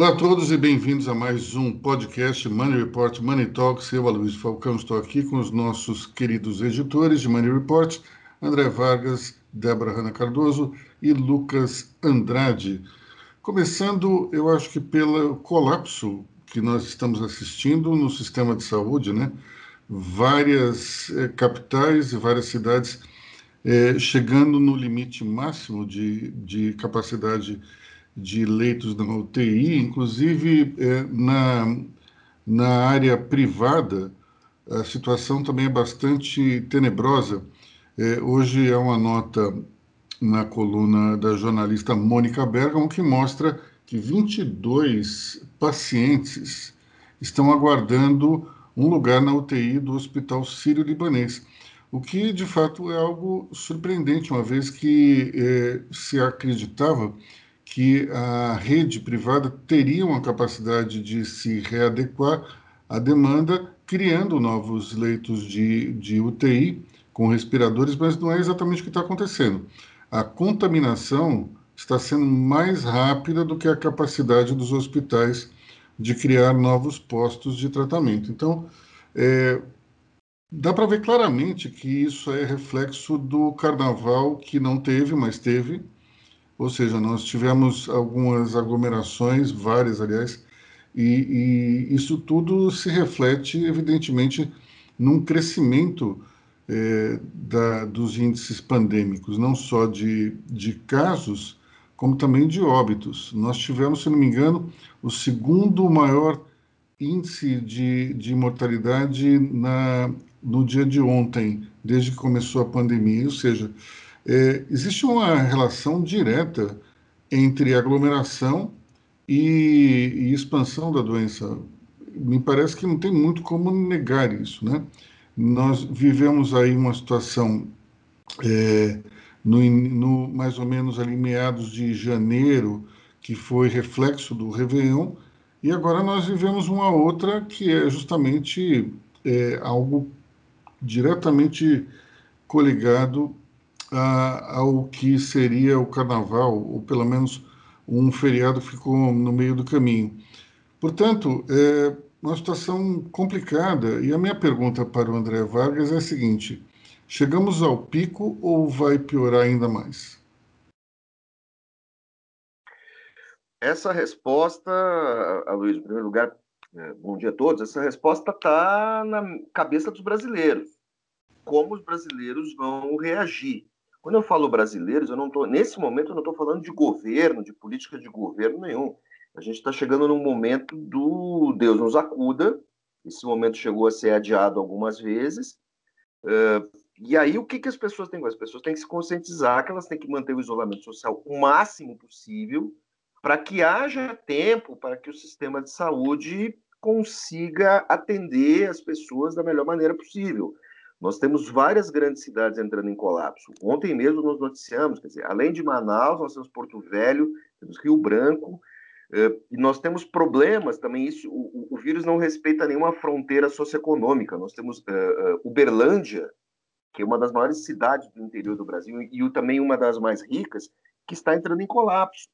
Olá a todos e bem-vindos a mais um podcast Money Report Money Talks. Eu, Aloysio Falcão, estou aqui com os nossos queridos editores de Money Report, André Vargas, Débora Hanna Cardoso e Lucas Andrade. Começando, eu acho que pelo colapso que nós estamos assistindo no sistema de saúde, né? Várias eh, capitais e várias cidades eh, chegando no limite máximo de, de capacidade de leitos na UTI, inclusive é, na, na área privada, a situação também é bastante tenebrosa. É, hoje é uma nota na coluna da jornalista Mônica Bergamo que mostra que 22 pacientes estão aguardando um lugar na UTI do Hospital Sírio-Libanês, o que de fato é algo surpreendente, uma vez que é, se acreditava que a rede privada teria uma capacidade de se readequar à demanda, criando novos leitos de, de UTI com respiradores, mas não é exatamente o que está acontecendo. A contaminação está sendo mais rápida do que a capacidade dos hospitais de criar novos postos de tratamento. Então, é, dá para ver claramente que isso é reflexo do carnaval que não teve, mas teve, ou seja, nós tivemos algumas aglomerações, várias, aliás, e, e isso tudo se reflete, evidentemente, num crescimento é, da, dos índices pandêmicos, não só de, de casos, como também de óbitos. Nós tivemos, se não me engano, o segundo maior índice de, de mortalidade na, no dia de ontem, desde que começou a pandemia, ou seja, é, existe uma relação direta entre aglomeração e, e, expansão da doença. Me parece que não tem muito como negar isso, né? Nós vivemos aí uma situação é, no, no, mais ou menos ali meados de janeiro, que foi reflexo do Réveillon, e agora nós vivemos uma outra que é justamente é, algo diretamente coligado ao que seria o carnaval, ou pelo menos um feriado ficou no meio do caminho. Portanto, é uma situação complicada. E a minha pergunta para o André Vargas é a seguinte: chegamos ao pico ou vai piorar ainda mais? Essa resposta, Luiz, em primeiro lugar, é, bom dia a todos. Essa resposta está na cabeça dos brasileiros. Como os brasileiros vão reagir? Quando eu falo brasileiros, eu não tô, nesse momento eu não estou falando de governo, de política de governo nenhum. A gente está chegando num momento do Deus nos acuda. Esse momento chegou a ser adiado algumas vezes. Uh, e aí, o que, que as pessoas têm que fazer? As pessoas têm que se conscientizar que elas têm que manter o isolamento social o máximo possível para que haja tempo para que o sistema de saúde consiga atender as pessoas da melhor maneira possível. Nós temos várias grandes cidades entrando em colapso. Ontem mesmo nós noticiamos, quer dizer, além de Manaus, nós temos Porto Velho, temos Rio Branco, eh, e nós temos problemas também. Isso, o, o, vírus não respeita nenhuma fronteira socioeconômica. Nós temos uh, Uberlândia, que é uma das maiores cidades do interior do Brasil e também uma das mais ricas, que está entrando em colapso.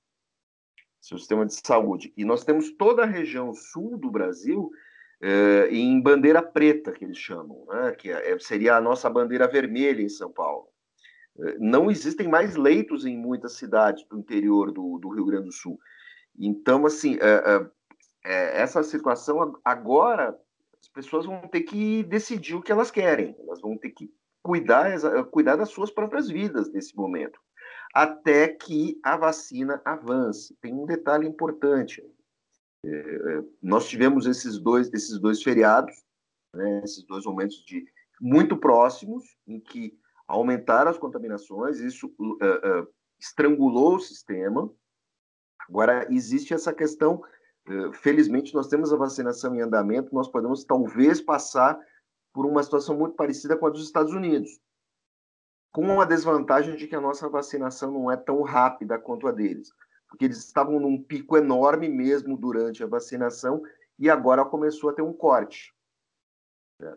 Seu sistema de saúde. E nós temos toda a região sul do Brasil é, em bandeira preta, que eles chamam, né? que é, seria a nossa bandeira vermelha em São Paulo. É, não existem mais leitos em muitas cidades do interior do, do Rio Grande do Sul. Então, assim, é, essa situação agora as pessoas vão ter que decidir o que elas querem, elas vão ter que cuidar, cuidar das suas próprias vidas nesse momento, até que a vacina avance. Tem um detalhe importante: é, nós tivemos esses dois, esses dois feriados, né, esses dois momentos de muito próximos, em que aumentaram as contaminações, isso uh, estrangulou o sistema. Agora, existe essa questão, felizmente, nós temos a vacinação em andamento, nós podemos talvez passar por uma situação muito parecida com a dos Estados Unidos, com a desvantagem de que a nossa vacinação não é tão rápida quanto a deles porque eles estavam num pico enorme mesmo durante a vacinação e agora começou a ter um corte. É,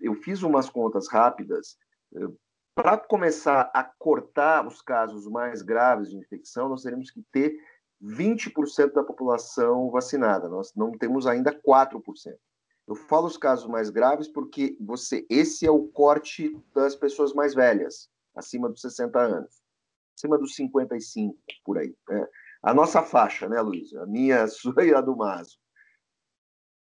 eu fiz umas contas rápidas. É, Para começar a cortar os casos mais graves de infecção, nós teremos que ter 20% da população vacinada. Nós não temos ainda 4%. Eu falo os casos mais graves porque você, esse é o corte das pessoas mais velhas, acima dos 60 anos, acima dos 55 por aí. Né? A nossa faixa, né, Luiz? A minha, a sua e a do Maso.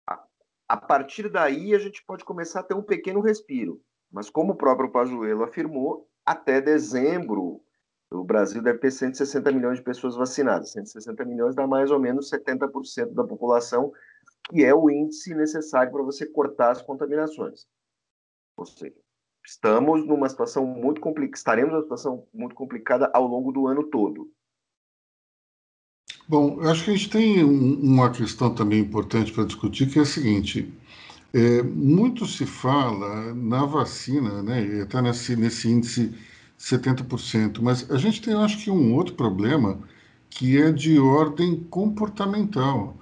A, a partir daí a gente pode começar a ter um pequeno respiro. Mas como o próprio Pazuello afirmou, até dezembro o Brasil deve ter 160 milhões de pessoas vacinadas. 160 milhões dá mais ou menos 70% da população, que é o índice necessário para você cortar as contaminações. Ou seja, estamos numa situação muito complicada, estaremos numa situação muito complicada ao longo do ano todo. Bom, acho que a gente tem uma questão também importante para discutir, que é a seguinte: é, muito se fala na vacina, né, até nesse, nesse índice 70%. Mas a gente tem, acho que, um outro problema que é de ordem comportamental.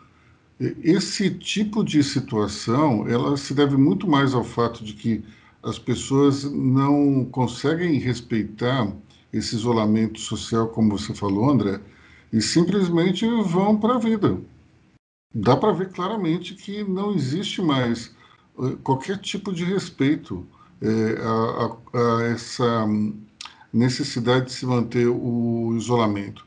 Esse tipo de situação, ela se deve muito mais ao fato de que as pessoas não conseguem respeitar esse isolamento social, como você falou, André, e simplesmente vão para a vida. Dá para ver claramente que não existe mais eh, qualquer tipo de respeito é, a, a, a essa necessidade de se manter o isolamento.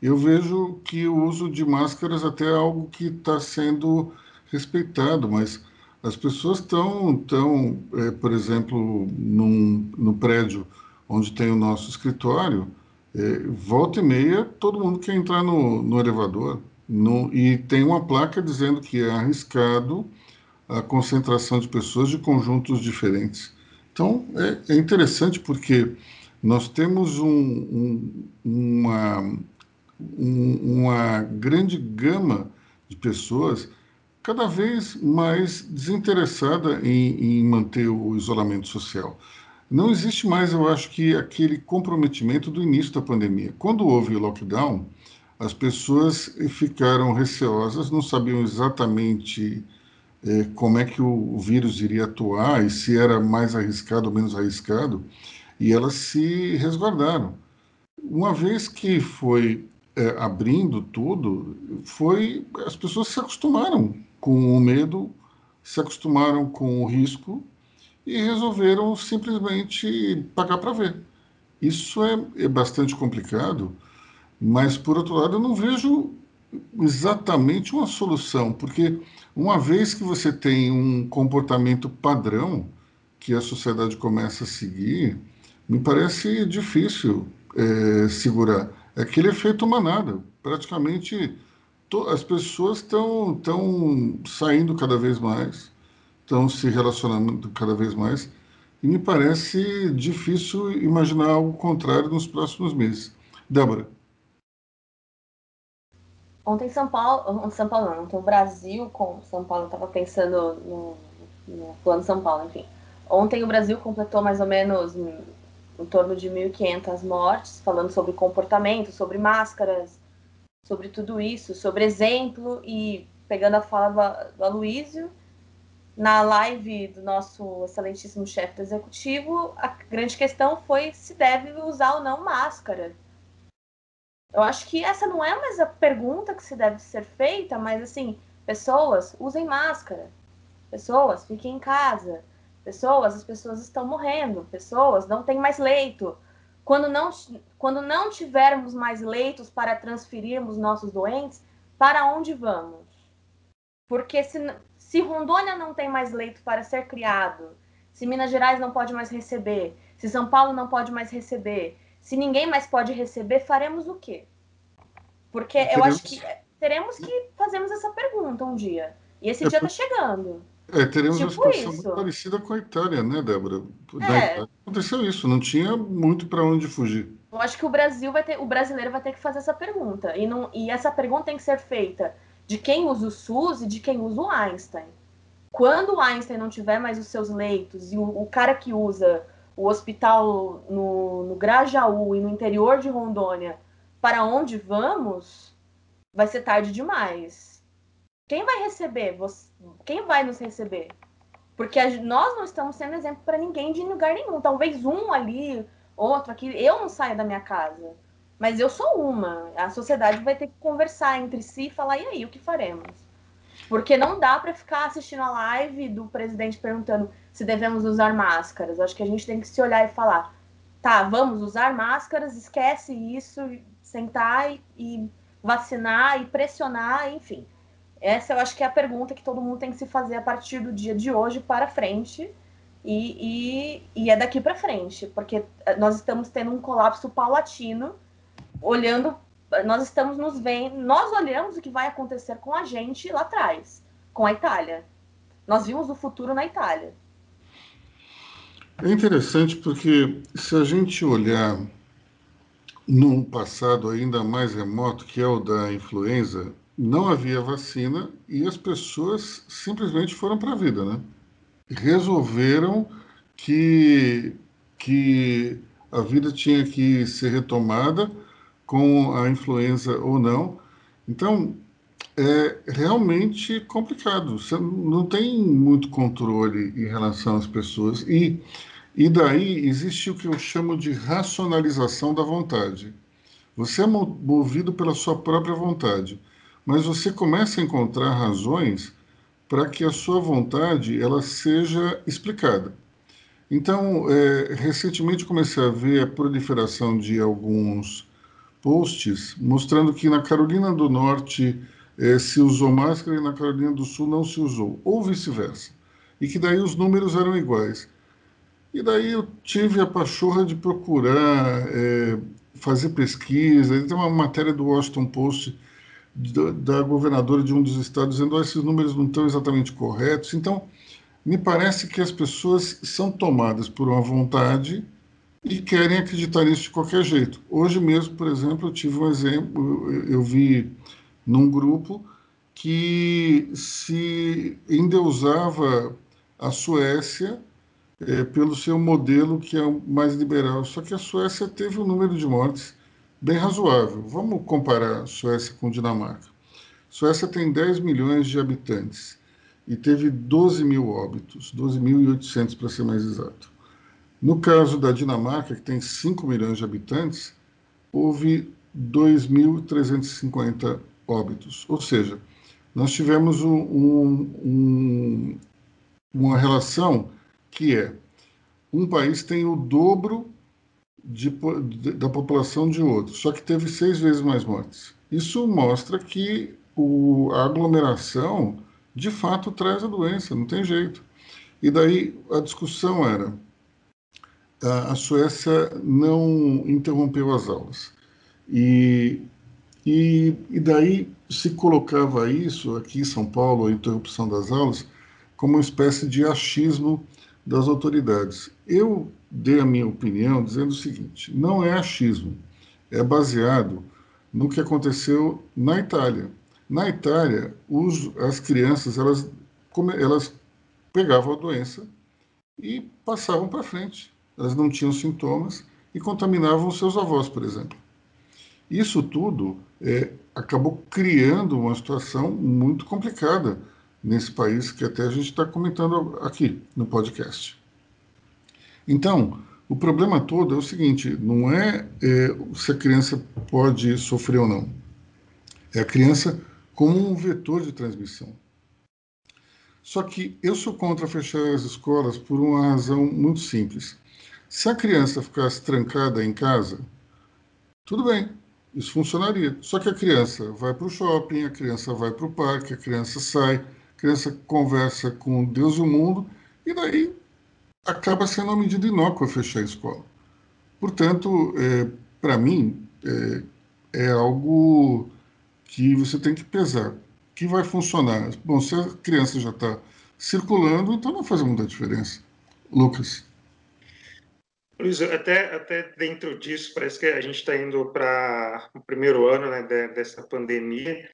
Eu vejo que o uso de máscaras até é algo que está sendo respeitado, mas as pessoas estão, tão, é, por exemplo, num, no prédio onde tem o nosso escritório, é, volta e meia todo mundo quer entrar no, no elevador no, e tem uma placa dizendo que é arriscado a concentração de pessoas de conjuntos diferentes. Então é, é interessante porque nós temos um, um, uma, um, uma grande gama de pessoas cada vez mais desinteressada em, em manter o isolamento social. Não existe mais, eu acho que, aquele comprometimento do início da pandemia. Quando houve o lockdown, as pessoas ficaram receosas, não sabiam exatamente eh, como é que o vírus iria atuar e se era mais arriscado ou menos arriscado e elas se resguardaram. Uma vez que foi é, abrindo tudo, foi as pessoas se acostumaram com o medo, se acostumaram com o risco e resolveram simplesmente pagar para ver. Isso é, é bastante complicado, mas por outro lado eu não vejo exatamente uma solução, porque uma vez que você tem um comportamento padrão que a sociedade começa a seguir, me parece difícil é, segurar. É aquele efeito manada. Praticamente as pessoas estão tão saindo cada vez mais, estão se relacionando cada vez mais, e me parece difícil imaginar algo contrário nos próximos meses. Débora. Ontem São Paulo, São Paulo não, ontem o Brasil com São Paulo, estava pensando no, no plano São Paulo, enfim. Ontem o Brasil completou mais ou menos em torno de 1.500 mortes, falando sobre comportamento, sobre máscaras, sobre tudo isso, sobre exemplo e pegando a fala do Aloysio, na live do nosso excelentíssimo chefe do executivo, a grande questão foi se deve usar ou não máscara. Eu acho que essa não é mais a pergunta que se deve ser feita, mas assim, pessoas, usem máscara. Pessoas, fiquem em casa pessoas, as pessoas estão morrendo, pessoas não têm mais leito. Quando não, quando não tivermos mais leitos para transferirmos nossos doentes, para onde vamos? Porque se, se Rondônia não tem mais leito para ser criado, se Minas Gerais não pode mais receber, se São Paulo não pode mais receber, se ninguém mais pode receber, faremos o quê? Porque eu acho que teremos que fazermos essa pergunta um dia. E esse é, dia está chegando. É, teremos tipo uma situação isso. muito parecida com a Itália, né, Débora? É. aconteceu isso, não tinha muito para onde fugir. Eu acho que o Brasil vai ter, o brasileiro vai ter que fazer essa pergunta. E, não, e essa pergunta tem que ser feita de quem usa o SUS e de quem usa o Einstein. Quando o Einstein não tiver mais os seus leitos e o, o cara que usa o hospital no, no Grajaú e no interior de Rondônia, para onde vamos, vai ser tarde demais. Quem vai receber? Você, quem vai nos receber? Porque nós não estamos sendo exemplo para ninguém de lugar nenhum. Talvez um ali, outro aqui. Eu não saio da minha casa. Mas eu sou uma. A sociedade vai ter que conversar entre si e falar: e aí, o que faremos? Porque não dá para ficar assistindo a live do presidente perguntando se devemos usar máscaras. Acho que a gente tem que se olhar e falar: tá, vamos usar máscaras, esquece isso, sentar e, e vacinar e pressionar, enfim. Essa eu acho que é a pergunta que todo mundo tem que se fazer a partir do dia de hoje para frente. E, e, e é daqui para frente, porque nós estamos tendo um colapso paulatino, olhando, nós estamos nos vendo, nós olhamos o que vai acontecer com a gente lá atrás, com a Itália. Nós vimos o futuro na Itália. É interessante porque se a gente olhar num passado ainda mais remoto, que é o da influenza, não havia vacina e as pessoas simplesmente foram para a vida, né? Resolveram que, que a vida tinha que ser retomada com a influenza ou não. Então, é realmente complicado. Você não tem muito controle em relação às pessoas. E, e daí existe o que eu chamo de racionalização da vontade. Você é movido pela sua própria vontade mas você começa a encontrar razões para que a sua vontade ela seja explicada. Então, é, recentemente comecei a ver a proliferação de alguns posts mostrando que na Carolina do Norte é, se usou máscara e na Carolina do Sul não se usou, ou vice-versa. E que daí os números eram iguais. E daí eu tive a pachorra de procurar é, fazer pesquisa. Tem uma matéria do Washington Post da governadora de um dos estados dizendo que esses números não estão exatamente corretos. Então, me parece que as pessoas são tomadas por uma vontade e querem acreditar nisso de qualquer jeito. Hoje mesmo, por exemplo, eu tive um exemplo, eu vi num grupo que se endeusava a Suécia é, pelo seu modelo que é mais liberal. Só que a Suécia teve um número de mortes bem razoável. Vamos comparar Suécia com Dinamarca. Suécia tem 10 milhões de habitantes e teve 12 mil óbitos, 12.800 para ser mais exato. No caso da Dinamarca, que tem 5 milhões de habitantes, houve 2.350 óbitos. Ou seja, nós tivemos um, um, uma relação que é um país tem o dobro de, de, da população de outro, só que teve seis vezes mais mortes. Isso mostra que o, a aglomeração de fato traz a doença, não tem jeito. E daí a discussão era: a, a Suécia não interrompeu as aulas. E, e, e daí se colocava isso aqui em São Paulo, a interrupção das aulas, como uma espécie de achismo das autoridades. Eu dei a minha opinião dizendo o seguinte: não é achismo, é baseado no que aconteceu na Itália. Na Itália, os, as crianças elas, elas pegavam a doença e passavam para frente. Elas não tinham sintomas e contaminavam seus avós, por exemplo. Isso tudo é, acabou criando uma situação muito complicada nesse país que até a gente está comentando aqui no podcast. Então, o problema todo é o seguinte: não é, é se a criança pode sofrer ou não. É a criança como um vetor de transmissão. Só que eu sou contra fechar as escolas por uma razão muito simples. Se a criança ficasse trancada em casa, tudo bem, isso funcionaria. Só que a criança vai para o shopping, a criança vai para o parque, a criança sai, a criança conversa com Deus e o mundo, e daí acaba sendo uma medida inócua fechar a escola. Portanto, é, para mim, é, é, algo que você tem que pesar. Que vai funcionar? Bom, se a criança já está circulando, então não faz muita diferença. Lucas. Luiz, até, até dentro disso, parece que a gente está indo para o primeiro ano né, dessa pandemia.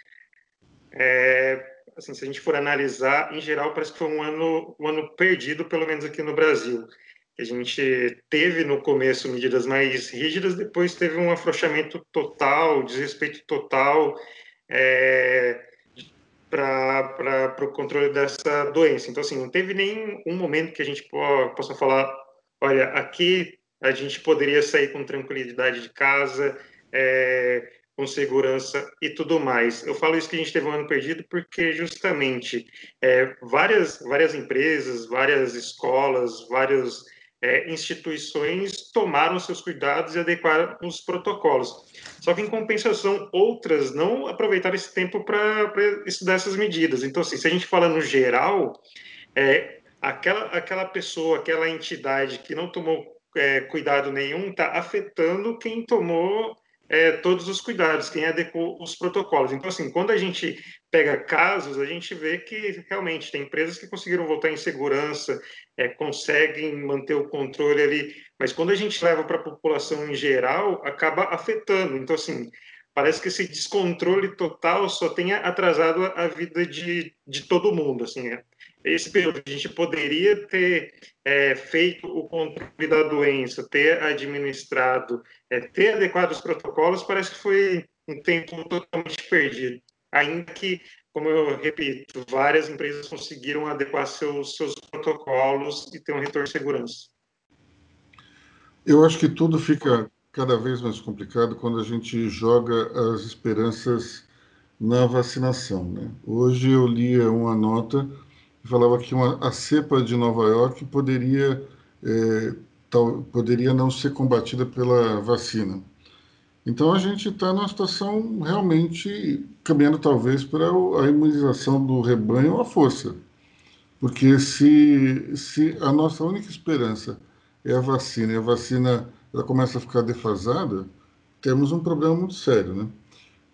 É, assim, se a gente for analisar, em geral, parece que foi um ano, um ano perdido, pelo menos aqui no Brasil. A gente teve no começo medidas mais rígidas, depois teve um afrouxamento total, desrespeito total é, para o controle dessa doença. Então, assim, não teve nem um momento que a gente possa falar: olha, aqui a gente poderia sair com tranquilidade de casa, é, com segurança e tudo mais. Eu falo isso que a gente teve um ano perdido porque justamente é, várias, várias empresas, várias escolas, várias é, instituições tomaram seus cuidados e adequaram os protocolos. Só que, em compensação, outras não aproveitaram esse tempo para estudar essas medidas. Então, assim, se a gente fala no geral, é, aquela, aquela pessoa, aquela entidade que não tomou é, cuidado nenhum está afetando quem tomou é, todos os cuidados, quem adequou os protocolos. Então, assim, quando a gente pega casos, a gente vê que realmente tem empresas que conseguiram voltar em segurança, é, conseguem manter o controle ali, mas quando a gente leva para a população em geral, acaba afetando. Então, assim, parece que esse descontrole total só tem atrasado a vida de, de todo mundo, assim, é esse período a gente poderia ter é, feito o controle da doença, ter administrado, é, ter adequado os protocolos, parece que foi um tempo totalmente perdido. Ainda que, como eu repito, várias empresas conseguiram adequar seus, seus protocolos e ter um retorno de segurança. Eu acho que tudo fica cada vez mais complicado quando a gente joga as esperanças na vacinação. Né? Hoje eu li uma nota falava que uma, a cepa de Nova York poderia, é, tal, poderia não ser combatida pela vacina. Então a gente está numa situação realmente caminhando talvez para a imunização do rebanho à força. Porque se, se a nossa única esperança é a vacina e a vacina ela começa a ficar defasada, temos um problema muito sério, né?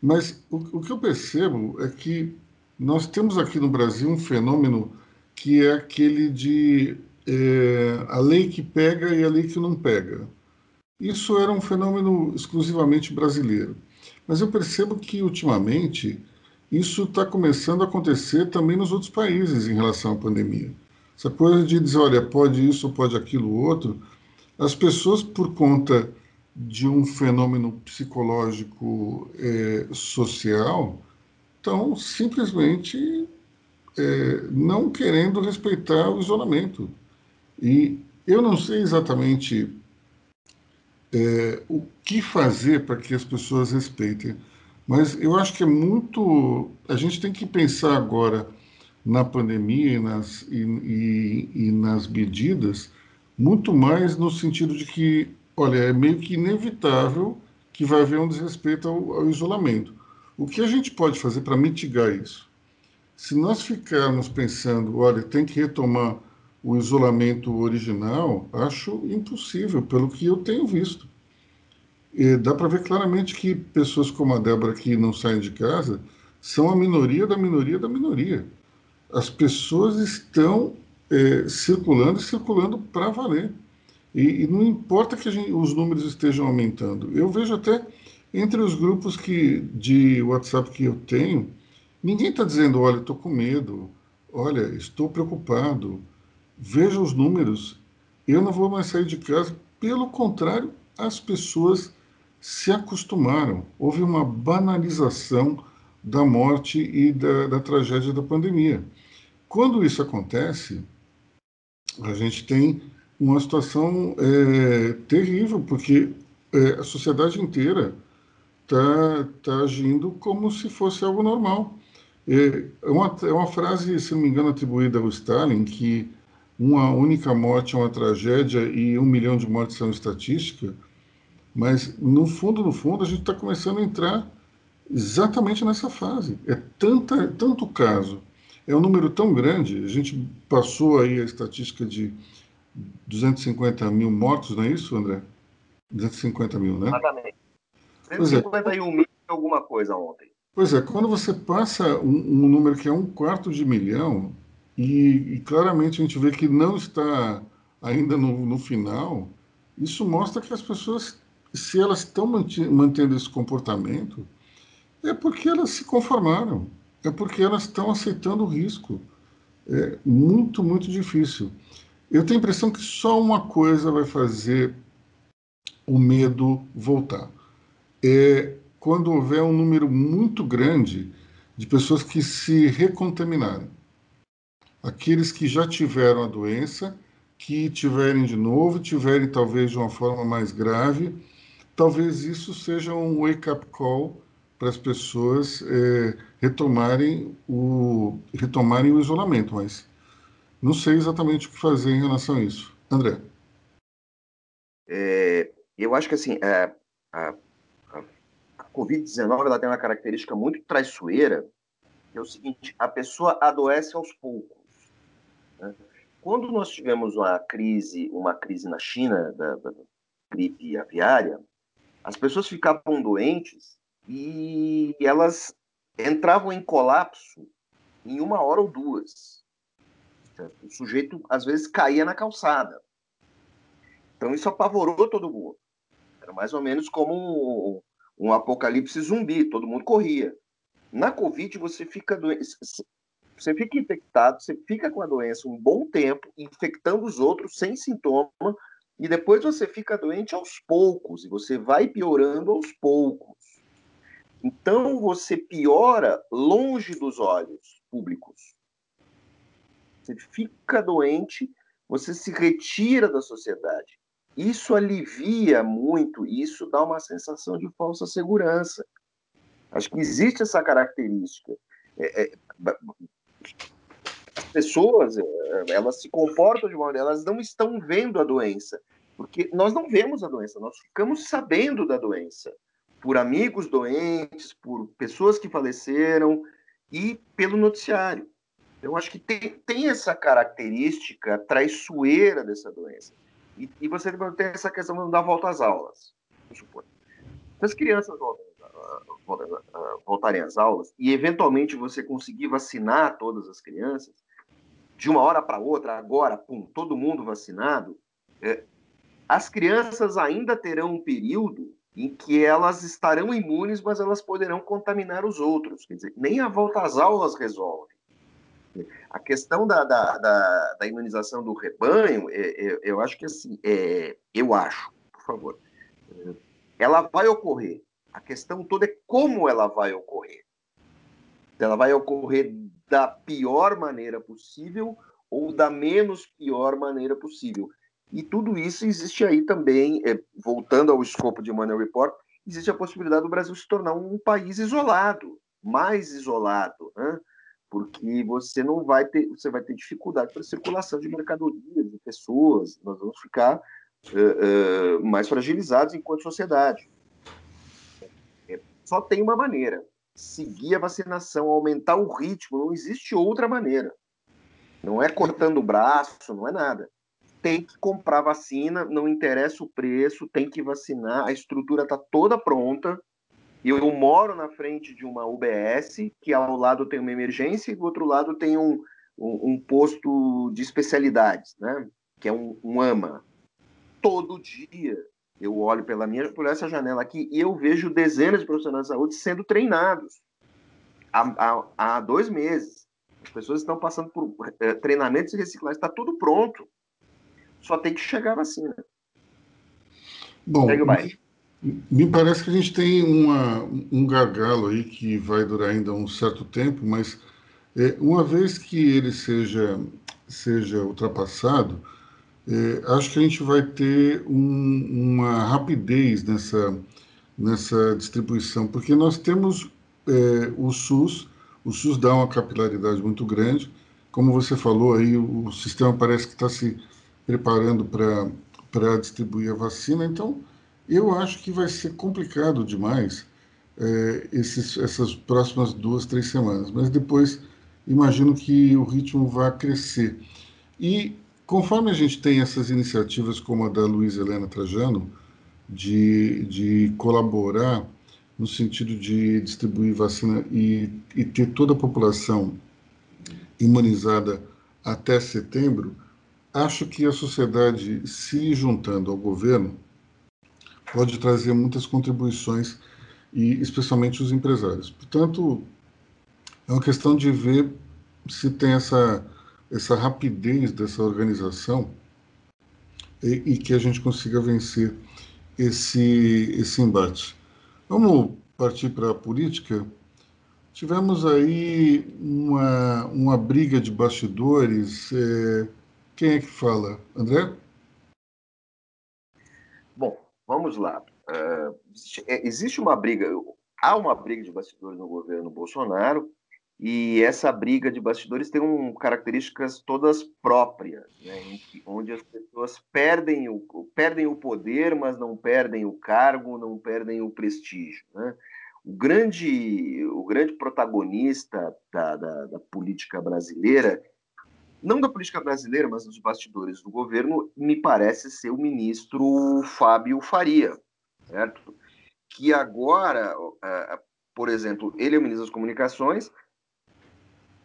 Mas o, o que eu percebo é que nós temos aqui no Brasil um fenômeno que é aquele de é, a lei que pega e a lei que não pega. Isso era um fenômeno exclusivamente brasileiro. Mas eu percebo que, ultimamente, isso está começando a acontecer também nos outros países em relação à pandemia. Essa coisa de dizer, olha, pode isso, pode aquilo, outro, as pessoas, por conta de um fenômeno psicológico é, social, estão simplesmente é, não querendo respeitar o isolamento. E eu não sei exatamente é, o que fazer para que as pessoas respeitem, mas eu acho que é muito. A gente tem que pensar agora na pandemia e nas, e, e, e nas medidas, muito mais no sentido de que, olha, é meio que inevitável que vai haver um desrespeito ao, ao isolamento. O que a gente pode fazer para mitigar isso? Se nós ficarmos pensando, olha, tem que retomar o isolamento original, acho impossível, pelo que eu tenho visto. E dá para ver claramente que pessoas como a Débora que não saem de casa são a minoria da minoria da minoria. As pessoas estão é, circulando e circulando para valer. E, e, não importa que gente, os números estejam aumentando. Eu vejo até entre os grupos que, de WhatsApp que eu tenho, Ninguém está dizendo, olha, estou com medo, olha, estou preocupado, veja os números, eu não vou mais sair de casa. Pelo contrário, as pessoas se acostumaram. Houve uma banalização da morte e da, da tragédia da pandemia. Quando isso acontece, a gente tem uma situação é, terrível, porque é, a sociedade inteira está tá agindo como se fosse algo normal. É uma, é uma frase, se não me engano, atribuída ao Stalin, que uma única morte é uma tragédia e um milhão de mortes são estatística, mas no fundo, no fundo, a gente está começando a entrar exatamente nessa fase. É tanta, tanto caso, é um número tão grande, a gente passou aí a estatística de 250 mil mortos, não é isso, André? 250 mil, né? Exatamente. 251 é. mil alguma coisa ontem. Pois é, quando você passa um, um número que é um quarto de milhão, e, e, claramente a gente vê que não está ainda no, no final, isso mostra que as pessoas, se elas estão mantendo esse comportamento, é porque elas se conformaram, é porque elas estão aceitando o risco. É muito, muito difícil. Eu tenho a impressão que só uma coisa vai fazer o medo voltar. É quando houver um número muito grande de pessoas que se recontaminaram. Aqueles que já tiveram a doença, que tiverem de novo, tiverem talvez de uma forma mais grave, talvez isso seja um wake-up call para as pessoas é, retomarem, o, retomarem o isolamento, mas não sei exatamente o que fazer em relação a isso. André. É, eu acho que assim, a, a, a Covid-19 tem uma característica muito traiçoeira, que é o seguinte, a pessoa adoece aos poucos. Né? Quando nós tivemos uma crise, uma crise na China da, da gripe aviária, as pessoas ficavam doentes e elas entravam em colapso em uma hora ou duas. O sujeito, às vezes, caía na calçada. Então, isso apavorou todo mundo. Era mais ou menos como um, apocalipse zumbi, todo mundo corria. Na Covid, você fica doente, você fica infectado, você fica com a doença um bom tempo, infectando os outros sem sintoma, e depois você fica doente aos poucos, e você vai piorando aos poucos. Então você piora longe dos olhos públicos. Você fica doente, você se retira da sociedade. Isso alivia muito, isso dá uma sensação de falsa segurança. Acho que existe essa característica. É, é, as pessoas, é, elas se comportam de uma maneira, elas não estão vendo a doença, porque nós não vemos a doença, nós ficamos sabendo da doença por amigos doentes, por pessoas que faleceram e pelo noticiário. Eu acho que tem, tem essa característica traiçoeira dessa doença. E, e você tem essa questão dar volta às aulas. Supor. Se as crianças voltarem às aulas e eventualmente você conseguir vacinar todas as crianças, de uma hora para outra, agora, pum, todo mundo vacinado, é, as crianças ainda terão um período em que elas estarão imunes, mas elas poderão contaminar os outros. Quer dizer, nem a volta às aulas resolve. A questão da, da, da, da imunização do rebanho, é, é, eu acho que assim, é, eu acho, por favor, ela vai ocorrer. A questão toda é como ela vai ocorrer. Ela vai ocorrer da pior maneira possível ou da menos pior maneira possível. E tudo isso existe aí também, é, voltando ao escopo de Money Report, existe a possibilidade do Brasil se tornar um país isolado, mais isolado, né? Porque você não vai ter, você vai ter dificuldade para circulação de mercadorias, de pessoas, nós vamos ficar uh, uh, mais fragilizados enquanto sociedade. É, só tem uma maneira: seguir a vacinação, aumentar o ritmo. Não existe outra maneira. Não é cortando o braço, não é nada tem que comprar vacina, não interessa o preço, tem que vacinar, a estrutura está toda pronta. Eu moro na frente de uma UBS, que ao lado tem uma emergência e do outro lado tem um, um, um posto de especialidades, né? que é um, um AMA. Todo dia eu olho pela minha, por essa janela aqui e eu vejo dezenas de profissionais de saúde sendo treinados há, há, há dois meses. As pessoas estão passando por é, treinamentos e reciclagem, está tudo pronto. Só tem que chegar a vacina. Bom, me parece que a gente tem uma, um gargalo aí que vai durar ainda um certo tempo, mas é, uma vez que ele seja, seja ultrapassado, é, acho que a gente vai ter um, uma rapidez nessa, nessa distribuição, porque nós temos é, o SUS, o SUS dá uma capilaridade muito grande, como você falou aí, o, o sistema parece que está se preparando para distribuir a vacina. Então, eu acho que vai ser complicado demais é, esses, essas próximas duas, três semanas. Mas depois, imagino que o ritmo vai crescer. E conforme a gente tem essas iniciativas como a da Luísa Helena Trajano, de, de colaborar no sentido de distribuir vacina e, e ter toda a população imunizada até setembro, acho que a sociedade se juntando ao governo pode trazer muitas contribuições e especialmente os empresários. Portanto, é uma questão de ver se tem essa essa rapidez dessa organização e, e que a gente consiga vencer esse esse embate. Vamos partir para a política. Tivemos aí uma, uma briga de bastidores. É, quem é que fala? André? Vamos lá. uh, existe, existe uma briga, há uma briga de bastidores no governo Bolsonaro, e essa briga de bastidores tem um, características todas próprias, né, onde as pessoas perdem o, perdem o poder, mas não perdem o cargo, não perdem o prestígio. Né? O, grande, o grande protagonista da, da, da política brasileira, não da política brasileira, mas dos bastidores do governo, me parece ser o ministro Fábio Faria, certo? Que agora, eh, por exemplo, ele é o ministro das Comunicações,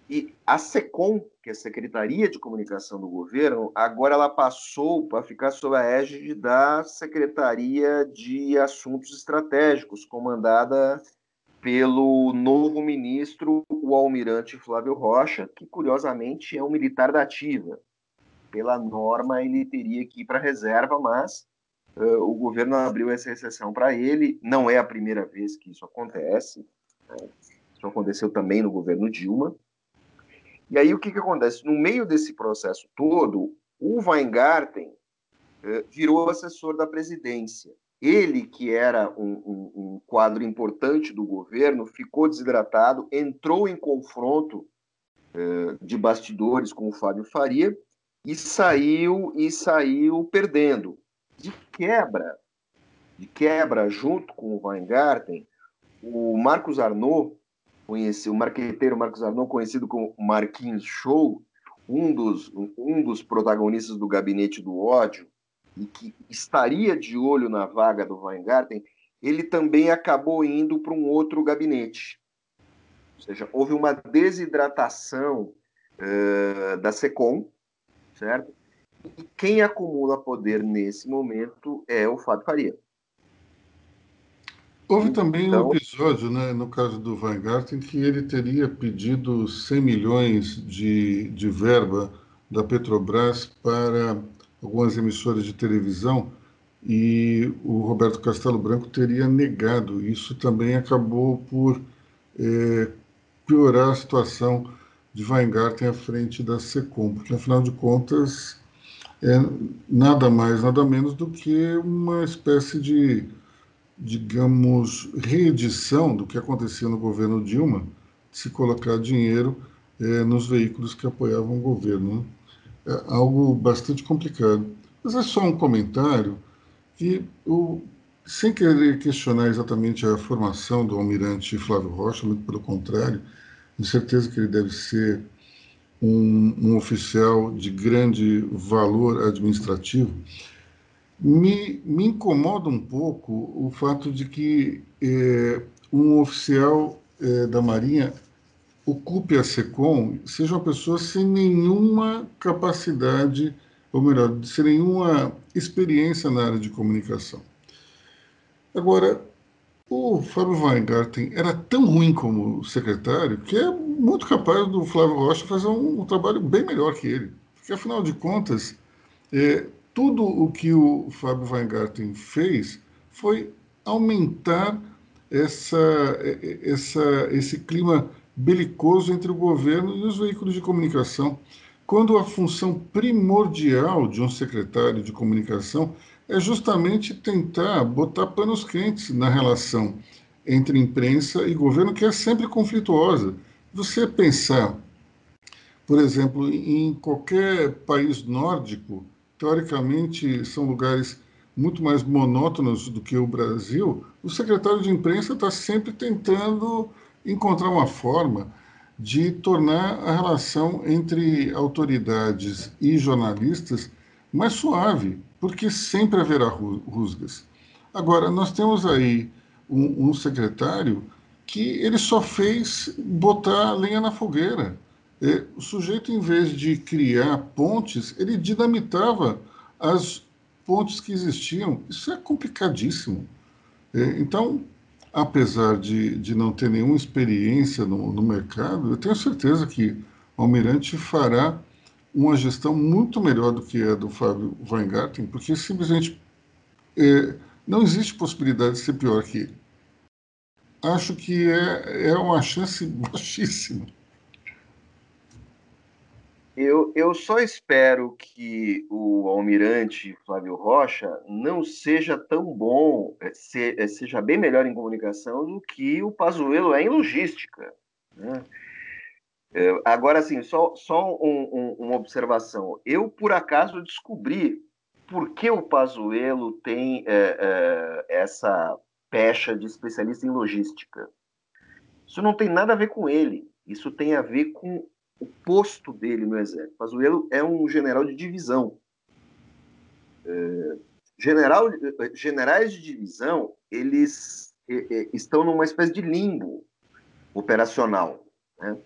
e a SECOM, que é a Secretaria de Comunicação do Governo, agora ela passou para ficar sob a égide da Secretaria de Assuntos Estratégicos, comandada pelo novo ministro, o almirante Flávio Rocha, que curiosamente é um militar da ativa. Pela norma, ele teria que ir para a reserva, mas uh, o governo abriu essa exceção para ele. Não é a primeira vez que isso acontece. Né? Isso aconteceu também no governo Dilma. E aí o que, que acontece? No meio desse processo todo, o Weingarten eh, virou assessor da presidência. Ele, que era um, um, um, quadro importante do governo, ficou desidratado, entrou em confronto eh, de bastidores com o Fábio Faria e saiu e saiu perdendo. De quebra, de quebra, junto com o Weingarten, o Marcos Arnaud, conheci, o marqueteiro Marcos Arnon, conhecido como Marquinhos Show, um dos, um dos protagonistas do Gabinete do Ódio, e que estaria de olho na vaga do Weingarten, ele também acabou indo para um outro gabinete. Ou seja, houve uma desidratação uh, da SECOM, certo? E quem acumula poder nesse momento é o Fábio Faria. Houve também então... um episódio, né, no caso do Weingarten, que ele teria pedido 100 milhões de, de verba da Petrobras para algumas emissoras de televisão e o Roberto Castelo Branco teria negado. Isso também acabou por é, piorar a situação de Weingarten à frente da SECOM, porque afinal de contas é nada mais, nada menos do que uma espécie de digamos, reedição do que acontecia no governo Dilma, de se colocar dinheiro é, nos veículos que apoiavam o governo. Né? É algo bastante complicado. Mas é só um comentário que, eu, sem querer questionar exatamente a formação do almirante Flávio Rocha, muito pelo contrário, tenho certeza que ele deve ser um, um oficial de grande valor administrativo, me, me incomoda um pouco o fato de que é, um oficial é, da Marinha ocupe a SECOM seja uma pessoa sem nenhuma capacidade, ou melhor, sem nenhuma experiência na área de comunicação. Agora, o Fábio Weingarten era tão ruim como secretário que é muito capaz do Flávio Rocha fazer um, um trabalho bem melhor que ele. Porque, afinal de contas, é, tudo o que o Fábio Weingarten fez foi aumentar essa, essa, esse clima belicoso entre o governo e os veículos de comunicação, quando a função primordial de um secretário de comunicação é justamente tentar botar panos quentes na relação entre imprensa e governo, que é sempre conflituosa. Você pensar, por exemplo, em qualquer país nórdico, teoricamente são lugares muito mais monótonos do que o Brasil, o secretário de imprensa está sempre tentando encontrar uma forma de tornar a relação entre autoridades e jornalistas mais suave, porque sempre haverá rusgas. Agora, nós temos aí um, um secretário que ele só fez botar lenha na fogueira. É, o sujeito, em vez de criar pontes, ele dinamitava as pontes que existiam. Isso é complicadíssimo. É, então, apesar de, de não ter nenhuma experiência no, no mercado, eu tenho certeza que o Almirante fará uma gestão muito melhor do que a do Fábio Weingarten, porque simplesmente é, não existe possibilidade de ser pior que ele. Acho que é, é uma chance baixíssima. Eu, eu só espero que o almirante Flávio Rocha não seja tão bom, é, se, é, seja bem melhor em comunicação do que o Pazuello é em logística. Né? É, agora, assim, só, só um, um, uma observação. Eu, por acaso, descobri por que o Pazuello tem é, é, essa pecha de especialista em logística. Isso não tem nada a ver com ele. Isso tem a ver com o posto dele no exército. Pazuello é um general de divisão. É, general, generais de divisão, eles é, é, estão numa espécie de limbo operacional. Né?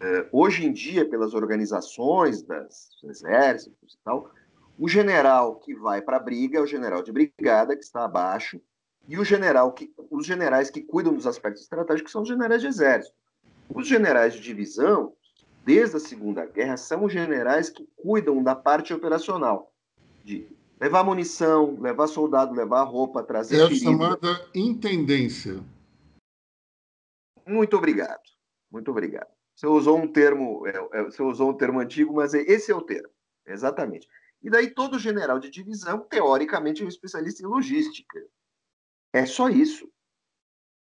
É, hoje em dia, pelas organizações das exércitos e tal, o general que vai para a briga é o general de brigada, que está abaixo, e o general que, os generais que cuidam dos aspectos estratégicos são os generais de exército. Os generais de divisão desde a Segunda Guerra, são os generais que cuidam da parte operacional, de levar munição, levar soldado, levar roupa, trazer É a chamada intendência. Muito obrigado, muito obrigado. Você usou um termo, é, é, você usou um termo antigo, mas é, esse é o termo, exatamente. E daí todo general de divisão, teoricamente, é um especialista em logística. É só isso.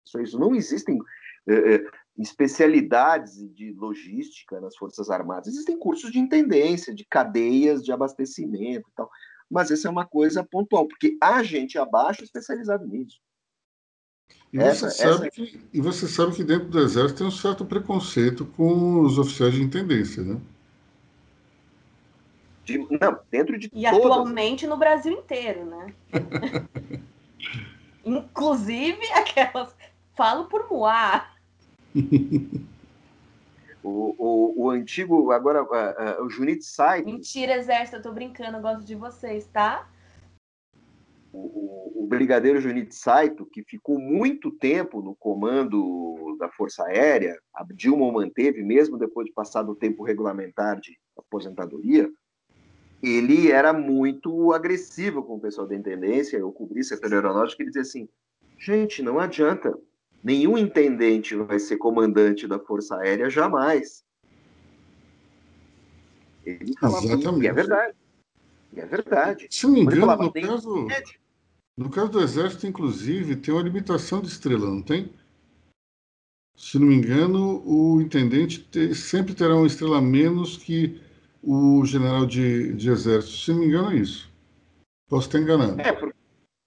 Só isso. Não existem é, é especialidades de logística nas Forças Armadas. Existem cursos de intendência, de cadeias de abastecimento e tal. Mas essa é uma coisa pontual, porque há gente abaixo especializada nisso. E você, essa, sabe essa... Que, e você sabe que dentro do Exército tem um certo preconceito com os oficiais de intendência, né? De, não, dentro de E todas... atualmente no Brasil inteiro, né? Inclusive aquelas. Falo por Moá. o, o, o, antigo, agora, uh, uh, o Junit Saito. Mentira, exército, eu tô brincando, eu gosto de vocês, tá? O, o, o brigadeiro Junit Saito, que ficou muito tempo no comando da Força Aérea, a Dilma o manteve, mesmo depois de passar do tempo regulamentar de aposentadoria, ele era muito agressivo com o pessoal da intendência, eu cobri setor aeronáutico, ele dizia assim, gente, não adianta, Nenhum intendente vai ser comandante da Força Aérea jamais. Ele Exatamente. E é verdade. E é verdade. Se não me engano, falava, no, caso, no caso do Exército, inclusive, tem uma limitação de estrela, não tem? Se não me engano, o intendente te, sempre terá uma estrela menos que o general de, de exército. Se não me engano, é isso. Posso estar enganado. É, porque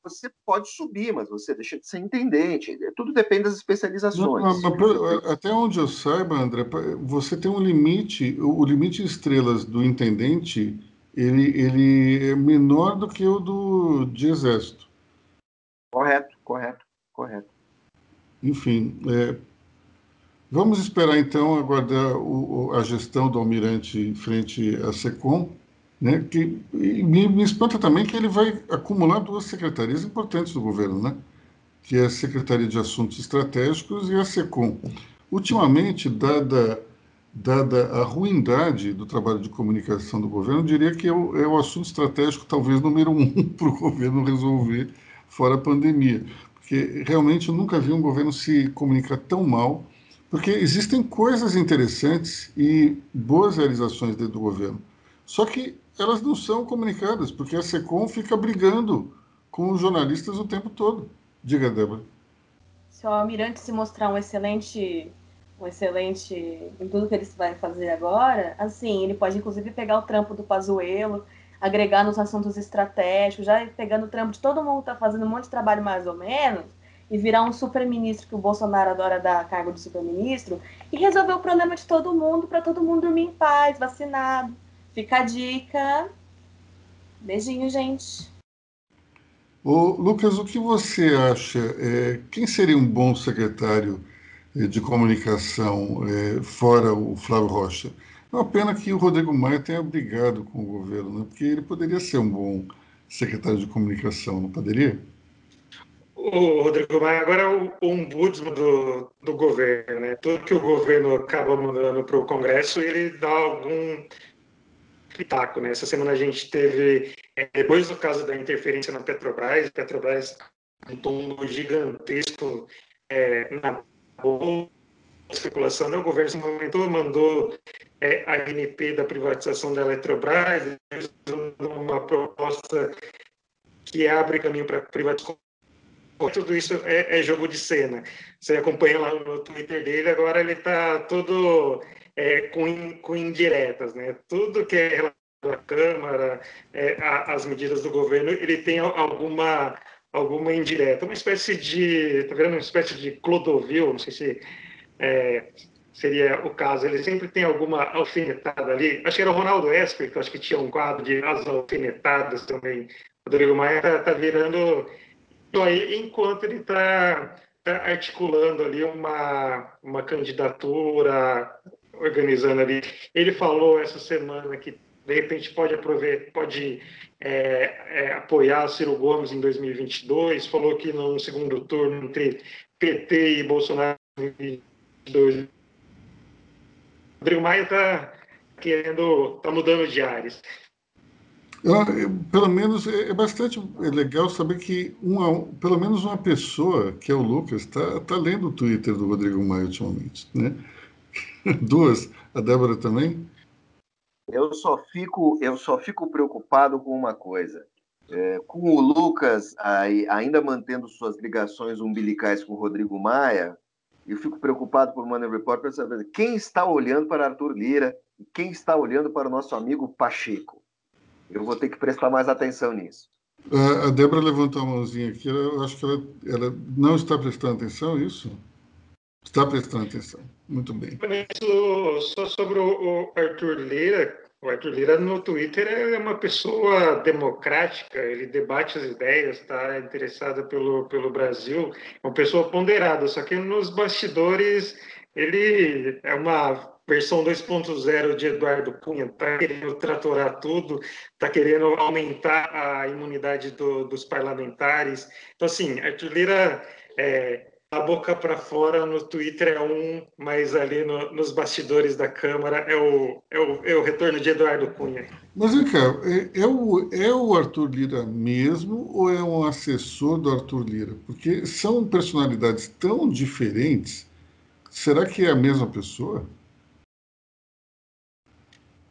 você pode subir, mas você deixa de ser intendente. Tudo depende das especializações. Não, mas, até onde eu saiba, André, você tem um limite, o limite de estrelas do intendente, ele, ele é menor do que o do de exército. Correto, correto, correto. Enfim, é, vamos esperar então aguardar o, a gestão do almirante frente à SECOM né? Que, me, me espanta também que ele vai acumular duas secretarias importantes do governo, né? que é a Secretaria de Assuntos Estratégicos e a SECOM. Ultimamente, dada, dada a ruindade do trabalho de comunicação do governo, eu diria que é o, é o assunto estratégico talvez número um para o governo resolver fora a pandemia. Porque realmente eu nunca vi um governo se comunicar tão mal, porque existem coisas interessantes e boas realizações dentro do governo. Só que elas não são comunicadas, porque a SECOM fica brigando com os jornalistas o tempo todo. Diga, Débora. Se o Almirante se mostrar um excelente, um excelente em tudo que ele vai fazer agora, assim, ele pode inclusive pegar o trampo do Pazuello, agregar nos assuntos estratégicos, já pegando o trampo de todo mundo está fazendo um monte de trabalho mais ou menos, e virar um super-ministro que o Bolsonaro adora dar cargo de super-ministro, e resolver o problema de todo mundo para todo mundo dormir em paz, vacinado. Fica a dica. Beijinho, gente. Ô, Lucas, o que você acha? É, quem seria um bom secretário é, de comunicação é, fora o Flávio Rocha? É uma pena que o Rodrigo Maia tenha brigado com o governo, né? porque ele poderia ser um bom secretário de comunicação, não poderia? O Rodrigo Maia agora é o ombudsman do, do governo, né? Tudo que o governo acaba mandando para o Congresso, ele dá algum pitaco. Né? Essa semana a gente teve, é, depois do caso da interferência na Petrobras, Petrobras um tombo gigantesco é, na especulação, né? O governo se movimentou, mandou é, a ANP da privatização da Eletrobras, uma proposta que abre caminho para privatização. Tudo isso é, é, jogo de cena. Você acompanha lá no Twitter dele, agora ele está todo é, com, com indiretas, né? Tudo que é relacionado à Câmara, é, a, as medidas do governo, ele tem alguma alguma indireta, uma espécie de, tá vendo, uma espécie de Clodovil, não sei se é, seria o caso, ele sempre tem alguma alfinetada ali. Acho que era o Ronaldo Esper, que acho que tinha um quadro de as alfinetadas também. Rodrigo Maia está tá virando. Enquanto ele está tá articulando ali uma, uma candidatura, organizando ali. Ele falou essa semana que de repente pode aproveitar, pode é, é, apoiar Ciro Gomes em 2022, falou que no segundo turno entre PT e Bolsonaro em 2022. Rodrigo Maia está querendo, está mudando de ares. pelo menos é, é bastante legal saber que uma, pelo menos uma pessoa, que é o Lucas, está tá lendo o Twitter do Rodrigo Maia ultimamente. Né? Duas, a Débora também. Eu só fico, eu só fico preocupado com uma coisa. É, com o Lucas aí, ainda mantendo suas ligações umbilicais com o Rodrigo Maia, eu fico preocupado por Money Report para saber quem está olhando para Arthur Lira e quem está olhando para o nosso amigo Pacheco. Eu vou ter que prestar mais atenção nisso. A Débora levantou a mãozinha aqui, eu acho que ela, ela não está prestando atenção, é isso? Está prestando atenção. Muito bem. Só sobre o Arthur Lira, o Arthur Lira no Twitter é uma pessoa democrática, ele debate as ideias, está interessado pelo, pelo Brasil, é uma pessoa ponderada, só que nos bastidores ele é uma versão 2.0 de Eduardo Cunha, está querendo tratorar tudo, está querendo aumentar a imunidade do, dos parlamentares. Então, assim, Arthur Lira é, a boca para fora no Twitter é um, mas ali no, nos bastidores da Câmara é o, é, o, é o retorno de Eduardo Cunha. Mas vem cá, é, é, o, é o Arthur Lira mesmo ou é um assessor do Arthur Lira? Porque são personalidades tão diferentes. Será que é a mesma pessoa?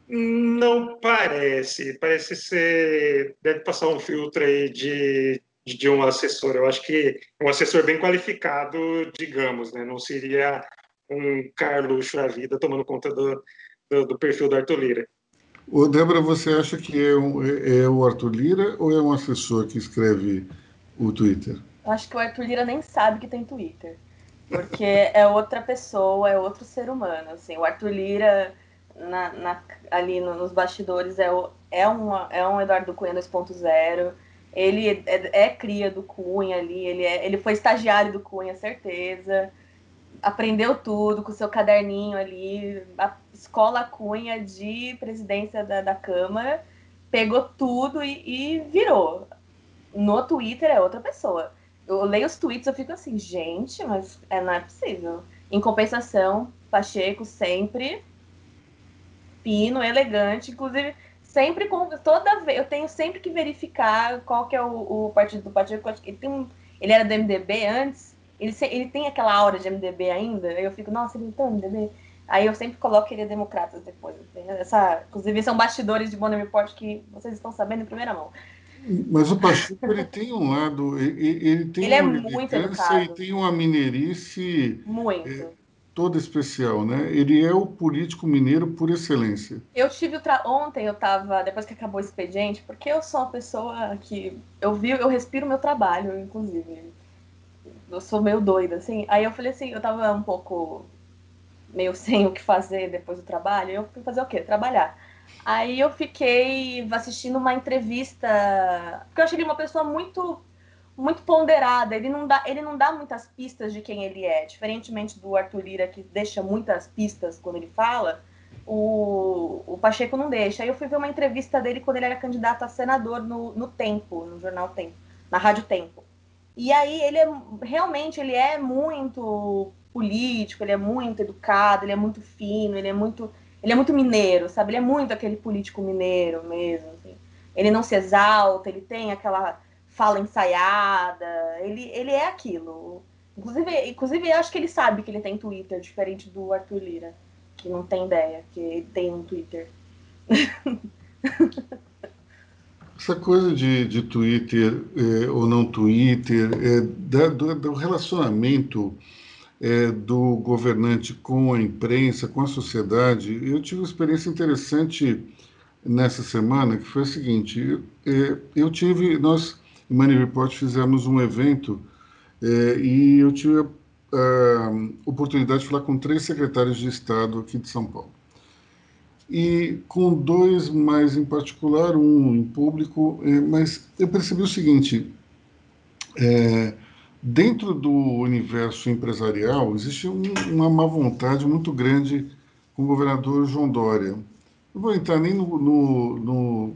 Não parece. Parece ser. Deve passar um filtro aí de de um assessor. Eu acho que um assessor bem qualificado, digamos, né? Não seria um Carlos da vida tomando conta do, do, do, perfil do Arthur Lira. Ô, Débora, você acha que é, um, é, é, o Arthur Lira ou é um assessor que escreve o Twitter? Eu acho que o Arthur Lira nem sabe que tem Twitter. Porque é outra pessoa, é outro ser humano. Assim, o Arthur Lira, na, na, ali nos bastidores, é, o, é, uma, é um Eduardo Cunha 2.0 ele é, é, cria do Cunha ali, ele, é, ele foi estagiário do Cunha, certeza. Aprendeu tudo com seu caderninho ali, a escola Cunha de presidência da, da Câmara, pegou tudo e, e virou. No Twitter é outra pessoa. Eu leio os tweets, eu fico assim, gente, mas é, não é possível. Em compensação, Pacheco sempre fino, elegante, inclusive sempre com toda vez eu tenho sempre que verificar qual que é o, o partido do partido ele tem um, ele era do MDB antes ele, ele tem aquela aura de MDB ainda eu fico nossa ele tem MDB aí eu sempre coloco que ele é democrata depois essa inclusive são bastidores de Bonner Report que vocês estão sabendo em primeira mão. Mas o Pacheco ele tem um lado ele, ele tem ele é muito educado. e tem uma mineirice muito. é, toda especial, né? Ele é o político mineiro por excelência. Eu tive tra... ontem eu estava depois que acabou o expediente, porque eu sou uma pessoa que eu vi, eu respiro meu trabalho, inclusive. Eu sou meio doida assim. Aí eu falei assim, eu estava um pouco meio sem o que fazer depois do trabalho, eu fui fazer o quê? Trabalhar. Aí eu fiquei assistindo uma entrevista, porque eu achei ele uma pessoa muito muito ponderada. Ele não dá, ele não dá muitas pistas de quem ele é, diferentemente do Arthur Lira que deixa muitas pistas quando ele fala. O, o Pacheco não deixa. Aí eu fui ver uma entrevista dele quando ele era candidato a senador no, no Tempo, no jornal Tempo, na Rádio Tempo. E aí ele é realmente ele é muito político, ele é muito educado, ele é muito fino, ele é muito ele é muito mineiro, sabe? Ele é muito aquele político mineiro mesmo. Assim. Ele não se exalta, ele tem aquela fala ensaiada, ele, ele é aquilo. Inclusive, inclusive, acho que ele sabe que ele tem Twitter, diferente do Arthur Lira, que não tem ideia que ele tem um Twitter. Essa coisa de, de Twitter é, ou não Twitter, é, da, do, do, relacionamento é, do governante com a imprensa, com a sociedade, eu tive uma experiência interessante nessa semana, que foi a seguinte, é, eu tive, nós, Money Report, fizemos um evento é, e eu tive a, a oportunidade de falar com três secretários de Estado aqui de São Paulo e com dois mais em particular, um em público, é, mas eu percebi o seguinte: é, dentro do universo empresarial existe um, uma má vontade muito grande com o governador João Dória. Não vou entrar nem no, no, no,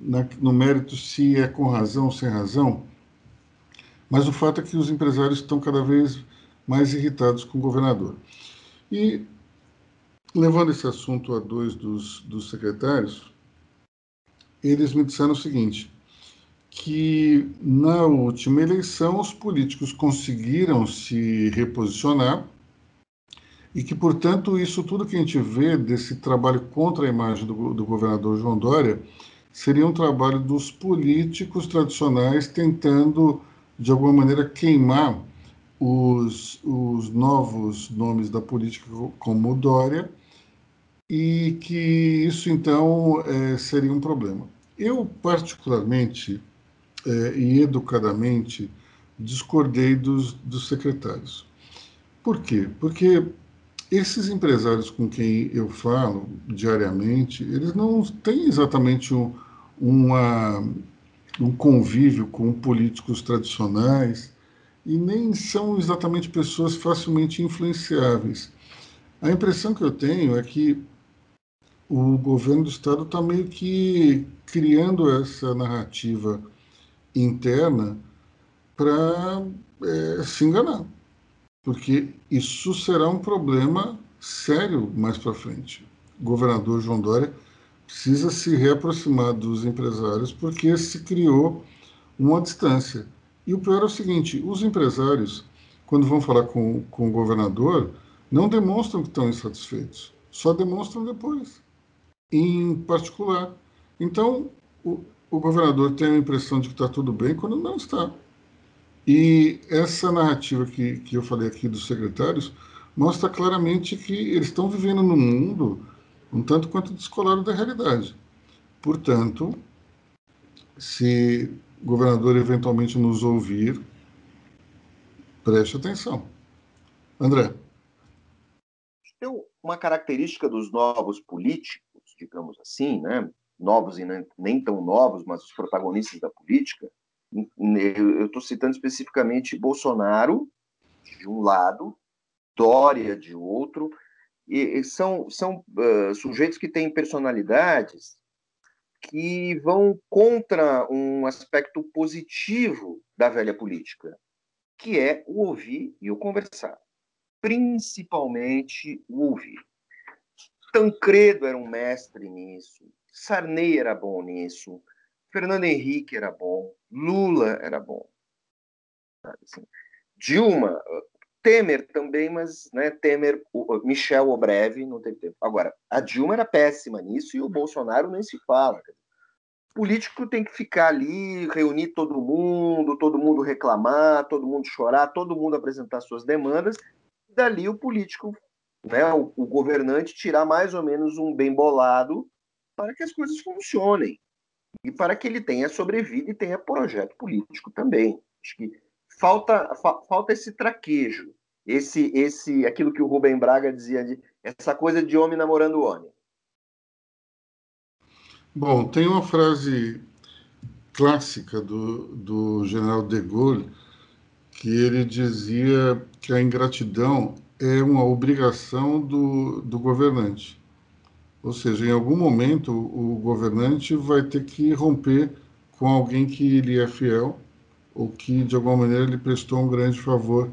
na, no mérito se é com razão ou sem razão, mas o fato é que os empresários estão cada vez mais irritados com o governador. E levando esse assunto a dois dos, dos secretários, eles me disseram o seguinte, que na última eleição os políticos conseguiram se reposicionar e que, portanto, isso tudo que a gente vê desse trabalho contra a imagem do, do governador João Dória seria um trabalho dos políticos tradicionais tentando, de alguma maneira, queimar os, os novos nomes da política como Dória e que isso então é, seria um problema. Eu, particularmente é, e educadamente, discordei dos, dos secretários. Por quê? Porque esses empresários com quem eu falo diariamente, eles não têm exatamente um, uma, um convívio com políticos tradicionais e nem são exatamente pessoas facilmente influenciáveis. A impressão que eu tenho é que o governo do estado está meio que criando essa narrativa interna para é, se enganar, porque isso será um problema sério mais para frente. O governador João Dória precisa se reaproximar dos empresários porque se criou uma distância. E o pior é o seguinte: os empresários, quando vão falar com, com o governador, não demonstram que estão insatisfeitos, só demonstram depois em particular. Então, o, o governador tem a impressão de que está tudo bem quando não está. E essa narrativa que, que eu falei aqui dos secretários mostra claramente que eles estão vivendo num mundo um tanto quanto descolado da realidade. Portanto, se o governador eventualmente nos ouvir, preste atenção. André. Tem uma característica dos novos políticos digamos assim, né? novos e nem tão novos, mas os protagonistas da política. Eu estou citando especificamente Bolsonaro, de um lado, Dória, de outro, e são, são uh, sujeitos que têm personalidades que vão contra um aspecto positivo da velha política, que é o ouvir e o conversar. Principalmente o ouvir. Tancredo era um mestre nisso, Sarney era bom nisso, Fernando Henrique era bom, Lula era bom. Assim, Dilma, Temer também, mas né, Temer, Michel Obreve, não teve tempo. Agora, a Dilma era péssima nisso e o Bolsonaro nem se fala. O político tem que ficar ali, reunir todo mundo, todo mundo reclamar, todo mundo chorar, todo mundo apresentar suas demandas. Dali o político né, o, o, governante tirar mais ou menos um bem bolado para que as coisas funcionem e para que ele tenha sobrevida e tenha projeto político também. Acho que falta, fa, falta esse traquejo, esse, esse, aquilo que o Rubem Braga dizia de essa coisa de homem namorando homem. Bom, tem uma frase clássica do, do general de Gaulle que ele dizia que a ingratidão é uma obrigação do, do governante. Ou seja, em algum momento o governante vai ter que romper com alguém que lhe é fiel ou que de alguma maneira lhe prestou um grande favor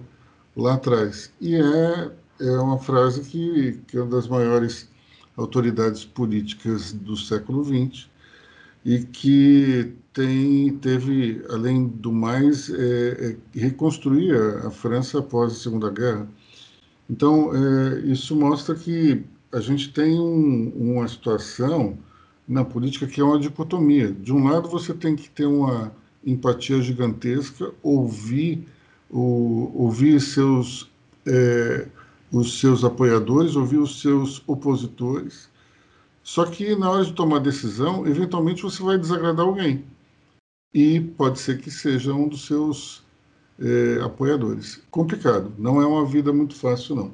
lá atrás. E é, é uma frase que, que é uma das maiores autoridades políticas do século XX e que tem, teve, além do mais, é, é, reconstruir a, a, França após a Segunda Guerra. Então, é, isso mostra que a gente tem um, uma situação na política que é uma dicotomia. De um lado, você tem que ter uma empatia gigantesca, ouvir, o, ouvir seus, é, os seus apoiadores, ouvir os seus opositores. Só que na hora de tomar decisão, eventualmente você vai desagradar alguém. E pode ser que seja um dos seus é, apoiadores. Complicado, não é uma vida muito fácil, não.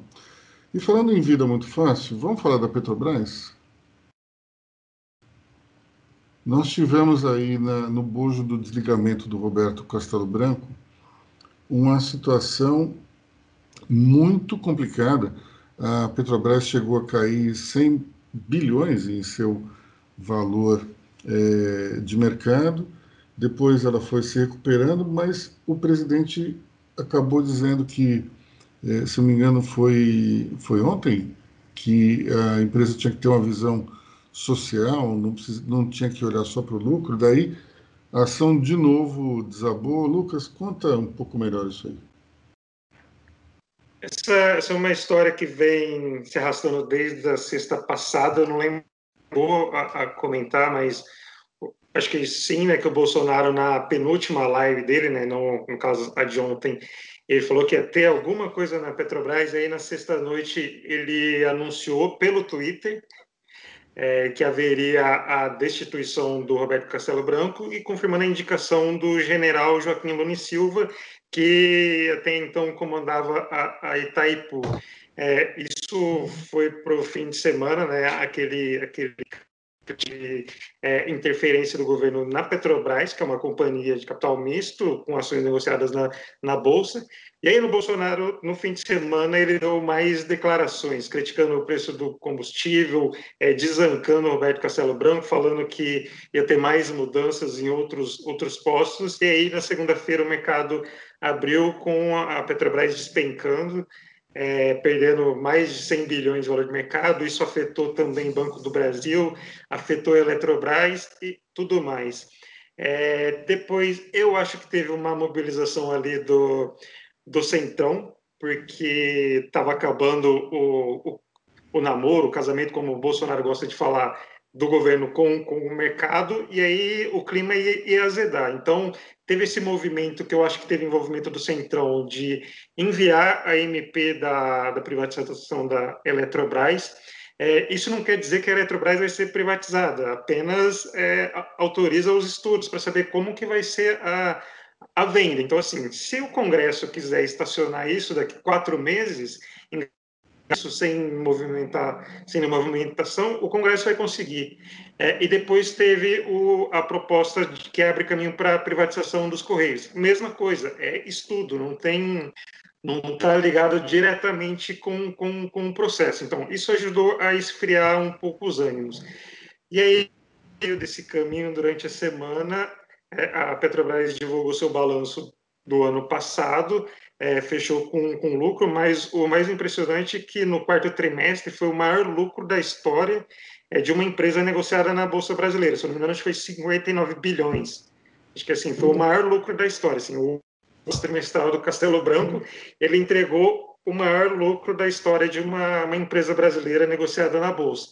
E falando em vida muito fácil, vamos falar da Petrobras? Nós tivemos aí na, no bojo do desligamento do Roberto Castelo Branco uma situação muito complicada. A Petrobras chegou a cair 100 bilhões em seu valor é, de mercado. Depois ela foi se recuperando, mas o presidente acabou dizendo que, se não me engano, foi, foi ontem, que a empresa tinha que ter uma visão social, não, precisa, não tinha que olhar só para o lucro, daí a ação de novo desabou. Lucas, conta um pouco melhor isso aí. Essa, essa é uma história que vem se arrastando desde a sexta passada, eu não lembro a, a comentar, mas acho que sim, né, que o Bolsonaro na penúltima live dele, né, no, no caso a de ontem, ele falou que ia ter alguma coisa na Petrobras, aí na sexta noite ele anunciou pelo Twitter é, que haveria a destituição do Roberto Castelo Branco e confirmando a indicação do general Joaquim Lune Silva, que até então comandava a, a Itaipu. É, isso foi para o fim de semana, né, aquele, aquele de é, interferência do governo na Petrobras, que é uma companhia de capital misto, com ações negociadas na, na Bolsa. E aí, no Bolsonaro, no fim de semana, ele deu mais declarações, criticando o preço do combustível, é, desancando Roberto Castelo Branco, falando que ia ter mais mudanças em outros, outros postos. E aí, na segunda-feira, o mercado abriu com a Petrobras despencando é, perdendo mais de 100 bilhões de valor de mercado. Isso afetou também o Banco do Brasil, afetou a Eletrobras e tudo mais. É, depois, eu acho que teve uma mobilização ali do, do Centrão, porque estava acabando o, o, o namoro, o casamento, como o Bolsonaro gosta de falar, do governo com, com o mercado, e aí o clima ia, ia, azedar. Então, teve esse movimento, que eu acho que teve envolvimento do Centrão, de enviar a MP da, da privatização da Eletrobras. É, isso não quer dizer que a Eletrobras vai ser privatizada, apenas é, autoriza os estudos para saber como que vai ser a, a venda. Então, assim, se o Congresso quiser estacionar isso daqui quatro meses, isso sem movimentar, sem movimentação, o Congresso vai conseguir. É, e depois teve o, a proposta de que abre caminho para a privatização dos Correios. Mesma coisa, é estudo, não tem, não está ligado diretamente com, com, com o processo. Então, isso ajudou a esfriar um pouco os ânimos. E aí, desse caminho, durante a semana, é, a Petrobras divulgou seu balanço do ano passado, é, fechou com, com lucro, mas o mais impressionante é que no quarto trimestre foi o maior lucro da história é, de uma empresa negociada na Bolsa Brasileira. Se não me engano, acho que foi 59 bilhões. Acho que assim, foi o maior lucro da história. Assim, o trimestral do Castelo Branco, ele entregou o maior lucro da história de uma, uma empresa brasileira negociada na Bolsa.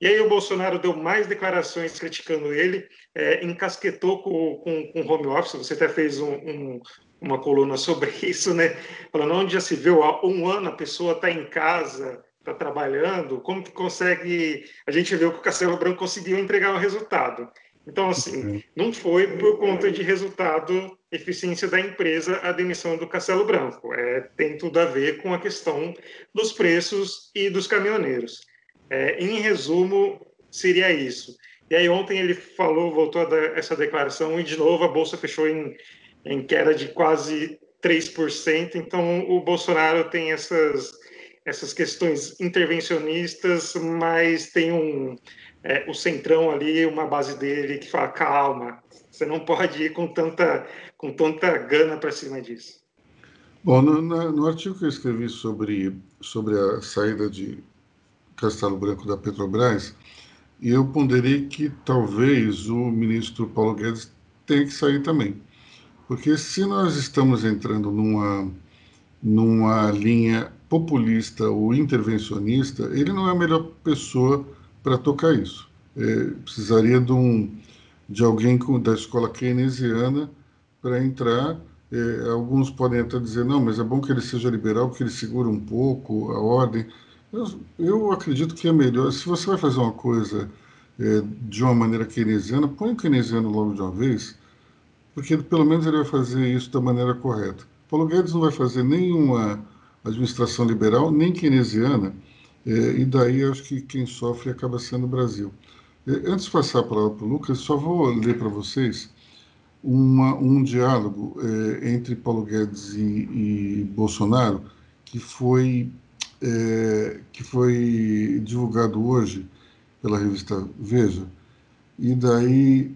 E aí o Bolsonaro deu mais declarações criticando ele, é, encasquetou com, com, home office, você até fez um, um, uma coluna sobre isso, né? Falando onde já se viu há um ano a pessoa está em casa, está trabalhando, como que consegue? A gente viu que o Castelo Branco conseguiu entregar o resultado. Então, assim, uhum. não foi por conta de resultado, eficiência da empresa, a demissão do Castelo Branco. É, tem tudo a ver com a questão dos preços e dos caminhoneiros. É, em resumo, seria isso. E aí ontem ele falou, voltou a dar essa declaração e de novo a bolsa fechou em em queda de quase 3%. Então, o Bolsonaro tem essas, essas questões intervencionistas, mas tem um, é, o centrão ali, uma base dele que fala: calma, você não pode ir com tanta, com tanta gana para cima disso. Bom, no, no, artigo que eu escrevi sobre, sobre a saída de Castelo Branco da Petrobras, eu ponderei que talvez o ministro Paulo Guedes tenha que sair também. Porque se nós estamos entrando numa, numa linha populista ou intervencionista, ele não é a melhor pessoa para tocar isso. É, precisaria de, um, de alguém com, da escola keynesiana para entrar. É, alguns podem até dizer, não, mas é bom que ele seja liberal, porque ele segura um pouco a ordem. Eu, eu acredito que é melhor, se você vai fazer uma coisa é, de uma maneira keynesiana, põe o keynesiano logo de uma vez, porque pelo menos ele vai fazer isso da maneira correta. Paulo Guedes não vai fazer nenhuma administração liberal, nem keynesiana, é, e daí acho que quem sofre acaba sendo o Brasil. É, antes de passar a palavra para o Lucas, só vou ler para vocês uma, um diálogo é, entre Paulo Guedes e, e Bolsonaro que foi, é, que foi divulgado hoje pela revista Veja, e daí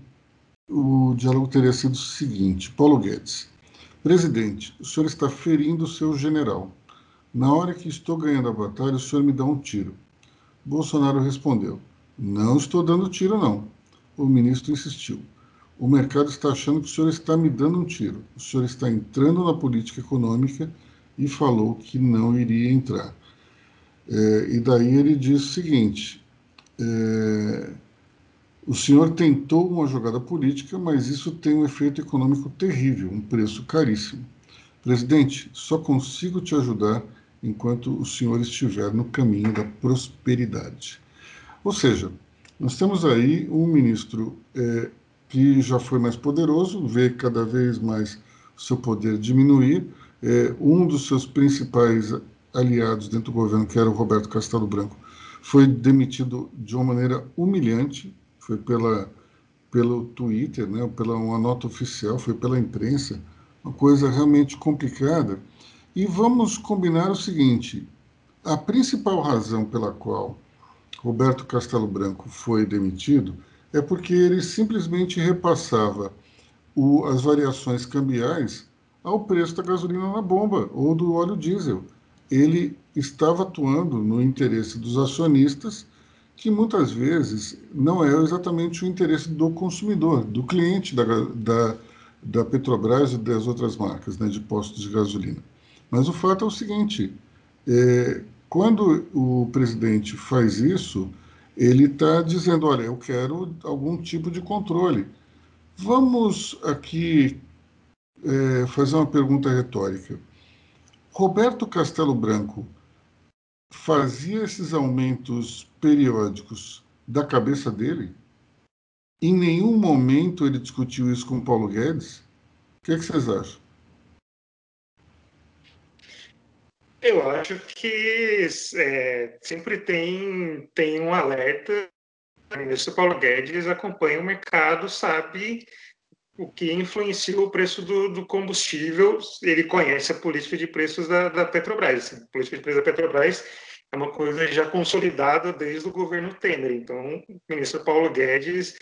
o diálogo teria sido o seguinte: Paulo Guedes, presidente, o senhor está ferindo o seu general. Na hora que estou ganhando a batalha, o senhor me dá um tiro. Bolsonaro respondeu: Não estou dando tiro, não. O ministro insistiu: O mercado está achando que o senhor está me dando um tiro. O senhor está entrando na política econômica e falou que não iria entrar. É, e daí ele diz o seguinte: é, o senhor tentou uma jogada política, mas isso tem um efeito econômico terrível, um preço caríssimo. Presidente, só consigo te ajudar enquanto o Senhor estiver no caminho da prosperidade. Ou seja, nós temos aí um ministro é, que já foi mais poderoso, vê cada vez mais seu poder diminuir. É, um dos seus principais aliados dentro do governo, que era o Roberto Castelo Branco, foi demitido de uma maneira humilhante, foi pela, pelo Twitter, né, pela uma nota oficial, foi pela imprensa, uma coisa realmente complicada. E vamos combinar o seguinte: a principal razão pela qual Roberto Castelo Branco foi demitido é porque ele simplesmente repassava o, as variações cambiais ao preço da gasolina na bomba ou do óleo diesel. Ele estava atuando no interesse dos acionistas, que muitas vezes não é exatamente o interesse do consumidor, do cliente da, da, da Petrobras e das outras marcas né, de postos de gasolina. Mas o fato é o seguinte: é, quando o presidente faz isso, ele está dizendo: olha, eu quero algum tipo de controle. Vamos aqui é, fazer uma pergunta retórica. Roberto Castelo Branco fazia esses aumentos periódicos da cabeça dele? Em nenhum momento ele discutiu isso com Paulo Guedes? O que, é que vocês acham? Eu acho que é, sempre tem, tem um alerta. O ministro Paulo Guedes acompanha o mercado, sabe o que influencia o preço do, do combustível. Ele conhece a política de preços da, da Petrobras. A política de preços da Petrobras é uma coisa já consolidada desde o governo Temer. Então, o ministro Paulo Guedes,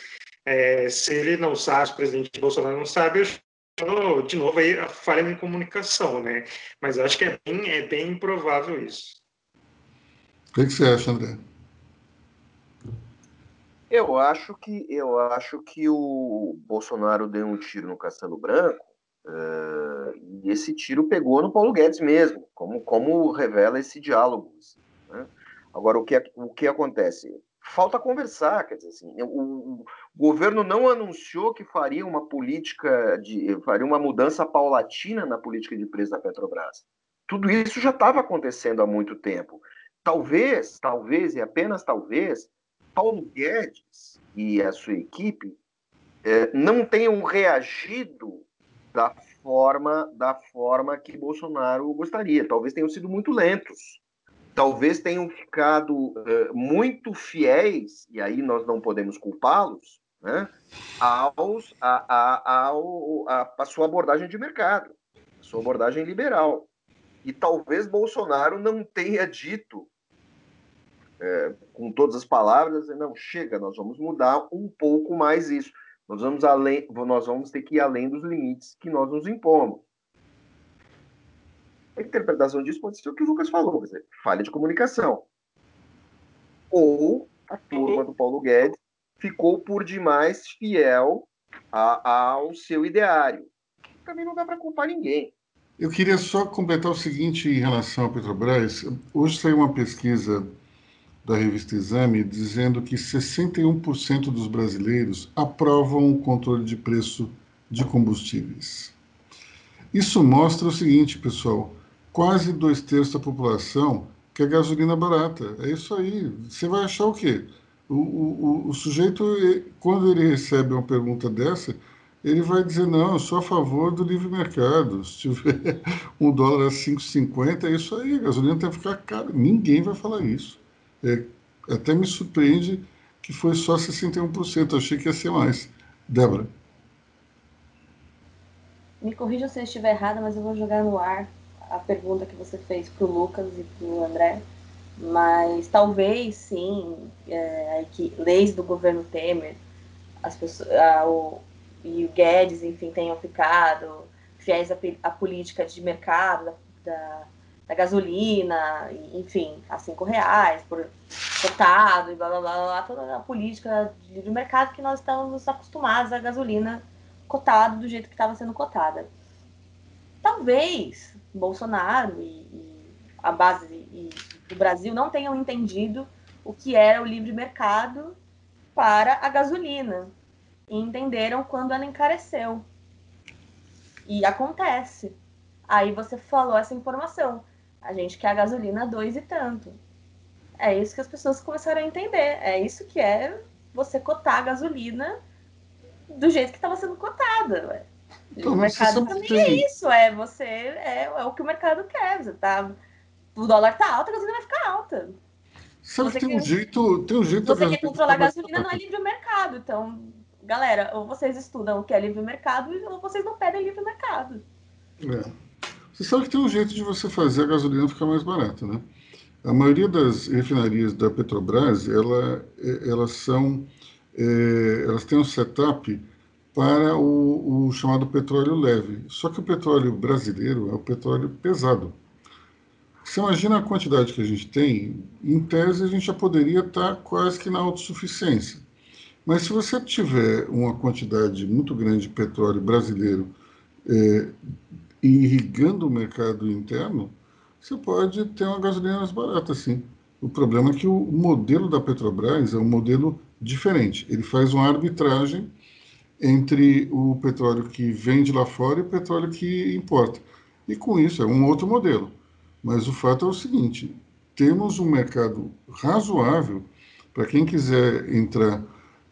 é, se ele não sabe, o presidente Bolsonaro não sabe, eu de novo aí a falha em comunicação, né? Mas acho que é bem, é bem improvável isso. O que você acha, André? Eu acho que eu acho que o Bolsonaro deu um tiro no Castelo Branco uh, e esse tiro pegou no Paulo Guedes mesmo, como, como revela esse diálogo. Assim, né? Agora o que, o que acontece? falta conversar, quer dizer assim, o, o, governo não anunciou que faria uma política de faria uma mudança paulatina na política de preço da Petrobras. Tudo isso já estava acontecendo há muito tempo. Talvez, talvez e apenas talvez, Paulo Guedes e a sua equipe é, não tenham reagido da forma da forma que Bolsonaro gostaria. Talvez tenham sido muito lentos talvez tenham ficado uh, muito fiéis, e aí nós não podemos culpá-los, né, a, a, a, a sua abordagem de mercado, sua abordagem liberal. E talvez Bolsonaro não tenha dito, é, com todas as palavras, não, chega, nós vamos mudar um pouco mais isso. Nós vamos, além, nós vamos ter que ir além dos limites que nós nos impomos. A interpretação disso pode ser o que o Lucas falou, dizer, falha de comunicação. Ou a turma do Paulo Guedes ficou por demais fiel a, ao seu ideário. Também não dá para culpar ninguém. Eu queria só completar o seguinte em relação à Petrobras. Hoje saiu uma pesquisa da revista Exame dizendo que 61% dos brasileiros aprovam o controle de preço de combustíveis. Isso mostra o seguinte, pessoal: quase dois terços da população quer gasolina barata. É isso aí. Você vai achar o quê? O, o, o sujeito, quando ele recebe uma pergunta dessa, ele vai dizer: não, eu sou a favor do livre mercado. Se tiver um dólar a 5,50, é isso aí, a gasolina tem que ficar cara. Ninguém vai falar isso. É, até me surpreende que foi só 61%, eu achei que ia ser mais. Débora. Me corrija se eu estiver errada, mas eu vou jogar no ar a pergunta que você fez para o Lucas e para o André. Mas talvez sim, é, que leis do governo Temer, as pessoas, a, o, e o Guedes, enfim, tenham ficado fiéis à, política de mercado da, da gasolina, enfim, a cinco reais por cotado e blá blá blá, blá toda a política de livre mercado que nós estamos acostumados à gasolina cotada do jeito que estava sendo cotada. Talvez Bolsonaro e, e a base e, do Brasil não tenham entendido o que era o livre mercado para a gasolina e entenderam quando ela encareceu. E acontece. Aí você falou essa informação. A gente quer a gasolina dois e tanto. É isso que as pessoas começaram a entender. É isso que é você cotar a gasolina do jeito que estava sendo cotada. Então, o mercado também é isso. É você é, é, o que o mercado quer. Você tá, o dólar tá alto, a gasolina vai ficar alta. Sabe você tem um jeito, tem um jeito. Você quer controlar a gasolina, não é livre mercado. Então, galera, ou vocês estudam o que é livre mercado, ou vocês não pedem livre mercado. É. Você sabe que tem um jeito de você fazer a gasolina ficar mais barata, né? A maioria das refinarias da Petrobras, ela, é, elas são, é, elas têm um setup para o, o, chamado petróleo leve. Só que o petróleo brasileiro é o petróleo pesado. Você imagina a quantidade que a gente tem, em tese a gente já poderia estar quase que na autossuficiência. Mas se você tiver uma quantidade muito grande de petróleo brasileiro é, irrigando o mercado interno, você pode ter uma gasolina mais barata, sim. O problema é que o modelo da Petrobras é um modelo diferente. Ele faz uma arbitragem entre o petróleo que vem de lá fora e o petróleo que importa. E com isso é um outro modelo. Mas o fato é o seguinte: temos um mercado razoável para quem quiser entrar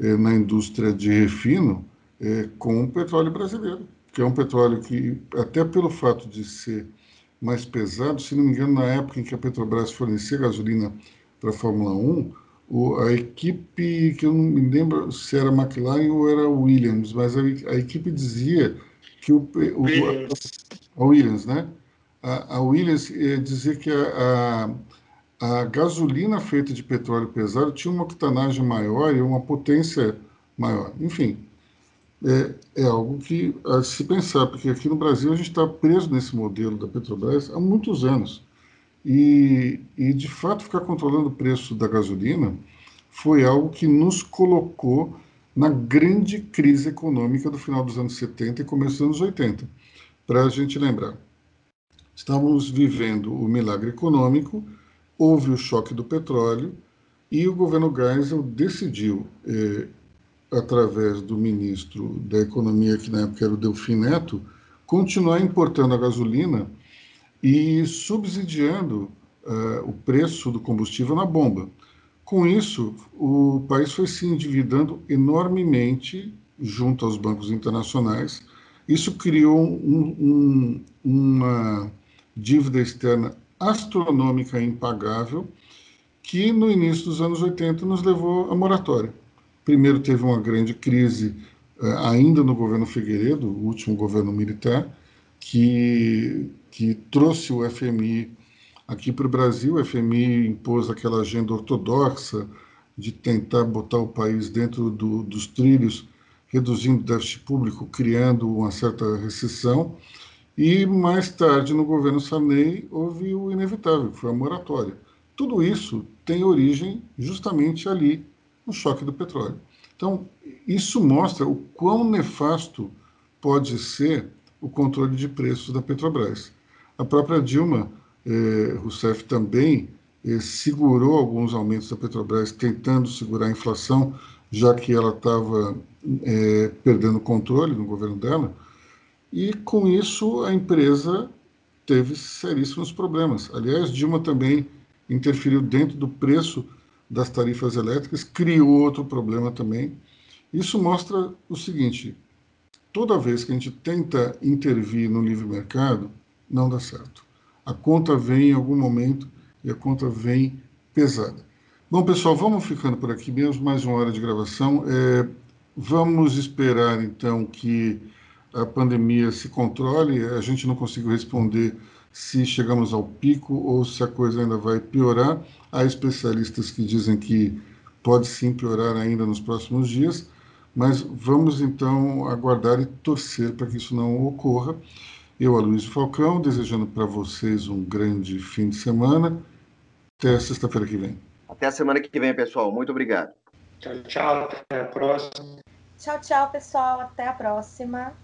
eh, na indústria de refino eh, com o petróleo brasileiro que é um petróleo que, até pelo fato de ser mais pesado, se não me engano, na época em que a Petrobras fornecia gasolina para a Fórmula 1, o, a equipe, que eu não me lembro se era McLaren ou era Williams, mas a, a equipe dizia que o, o. A, a, Williams, né? A, a Williams eh, dizia que a, a, a gasolina feita de petróleo pesado tinha uma octanagem maior e uma potência maior. Enfim, é, é algo que a se pensar, porque aqui no Brasil a gente está preso nesse modelo da Petrobras há muitos anos. E, e, de fato, ficar controlando o preço da gasolina foi algo que nos colocou na grande crise econômica do final dos anos 70 e começo dos anos 80. Para a gente lembrar, estávamos vivendo o milagre econômico, houve o choque do petróleo e o governo Geisel decidiu eh, através do ministro da Economia, que na época era o Delfim Neto, continuar importando a gasolina e subsidiando uh, o preço do combustível na bomba. Com isso, o país foi se endividando enormemente junto aos bancos internacionais. Isso criou um, um, uma dívida externa astronômica impagável, que no início dos anos 80 nos levou à moratória. Primeiro teve uma grande crise eh, ainda no governo Figueiredo, o último governo militar, que, que trouxe o FMI aqui para o Brasil. O FMI impôs aquela agenda ortodoxa de tentar botar o país dentro do, dos trilhos, reduzindo o déficit público, criando uma certa recessão. E mais tarde, no governo Sarney, houve o inevitável, que foi a moratória. Tudo isso tem origem justamente ali no choque do petróleo. Então, isso mostra o quão nefasto pode ser o controle de preços da Petrobras. A própria Dilma eh, Rousseff também eh, segurou alguns aumentos da Petrobras, tentando segurar a inflação, já que ela estava eh, perdendo controle no governo dela. E com isso a empresa teve seríssimos problemas. Aliás, Dilma também interferiu dentro do preço das tarifas elétricas, criou outro problema também. Isso mostra o seguinte: toda vez que a gente tenta intervir no livre mercado, não dá certo. A conta vem em algum momento e a conta vem pesada. Bom, pessoal, vamos ficando por aqui mesmo, mais uma hora de gravação. É, vamos esperar então que a pandemia se controle. A gente não conseguiu responder se chegamos ao pico ou se a coisa ainda vai piorar. Há especialistas que dizem que pode sim piorar ainda nos próximos dias, mas vamos então aguardar e torcer para que isso não ocorra. Eu, Aloysio Falcão, desejando para vocês um grande fim de semana. Até sexta-feira que vem. Até a semana que vem, pessoal. Muito obrigado. Tchau, tchau. Até a próxima. Tchau, tchau, pessoal. Até a próxima.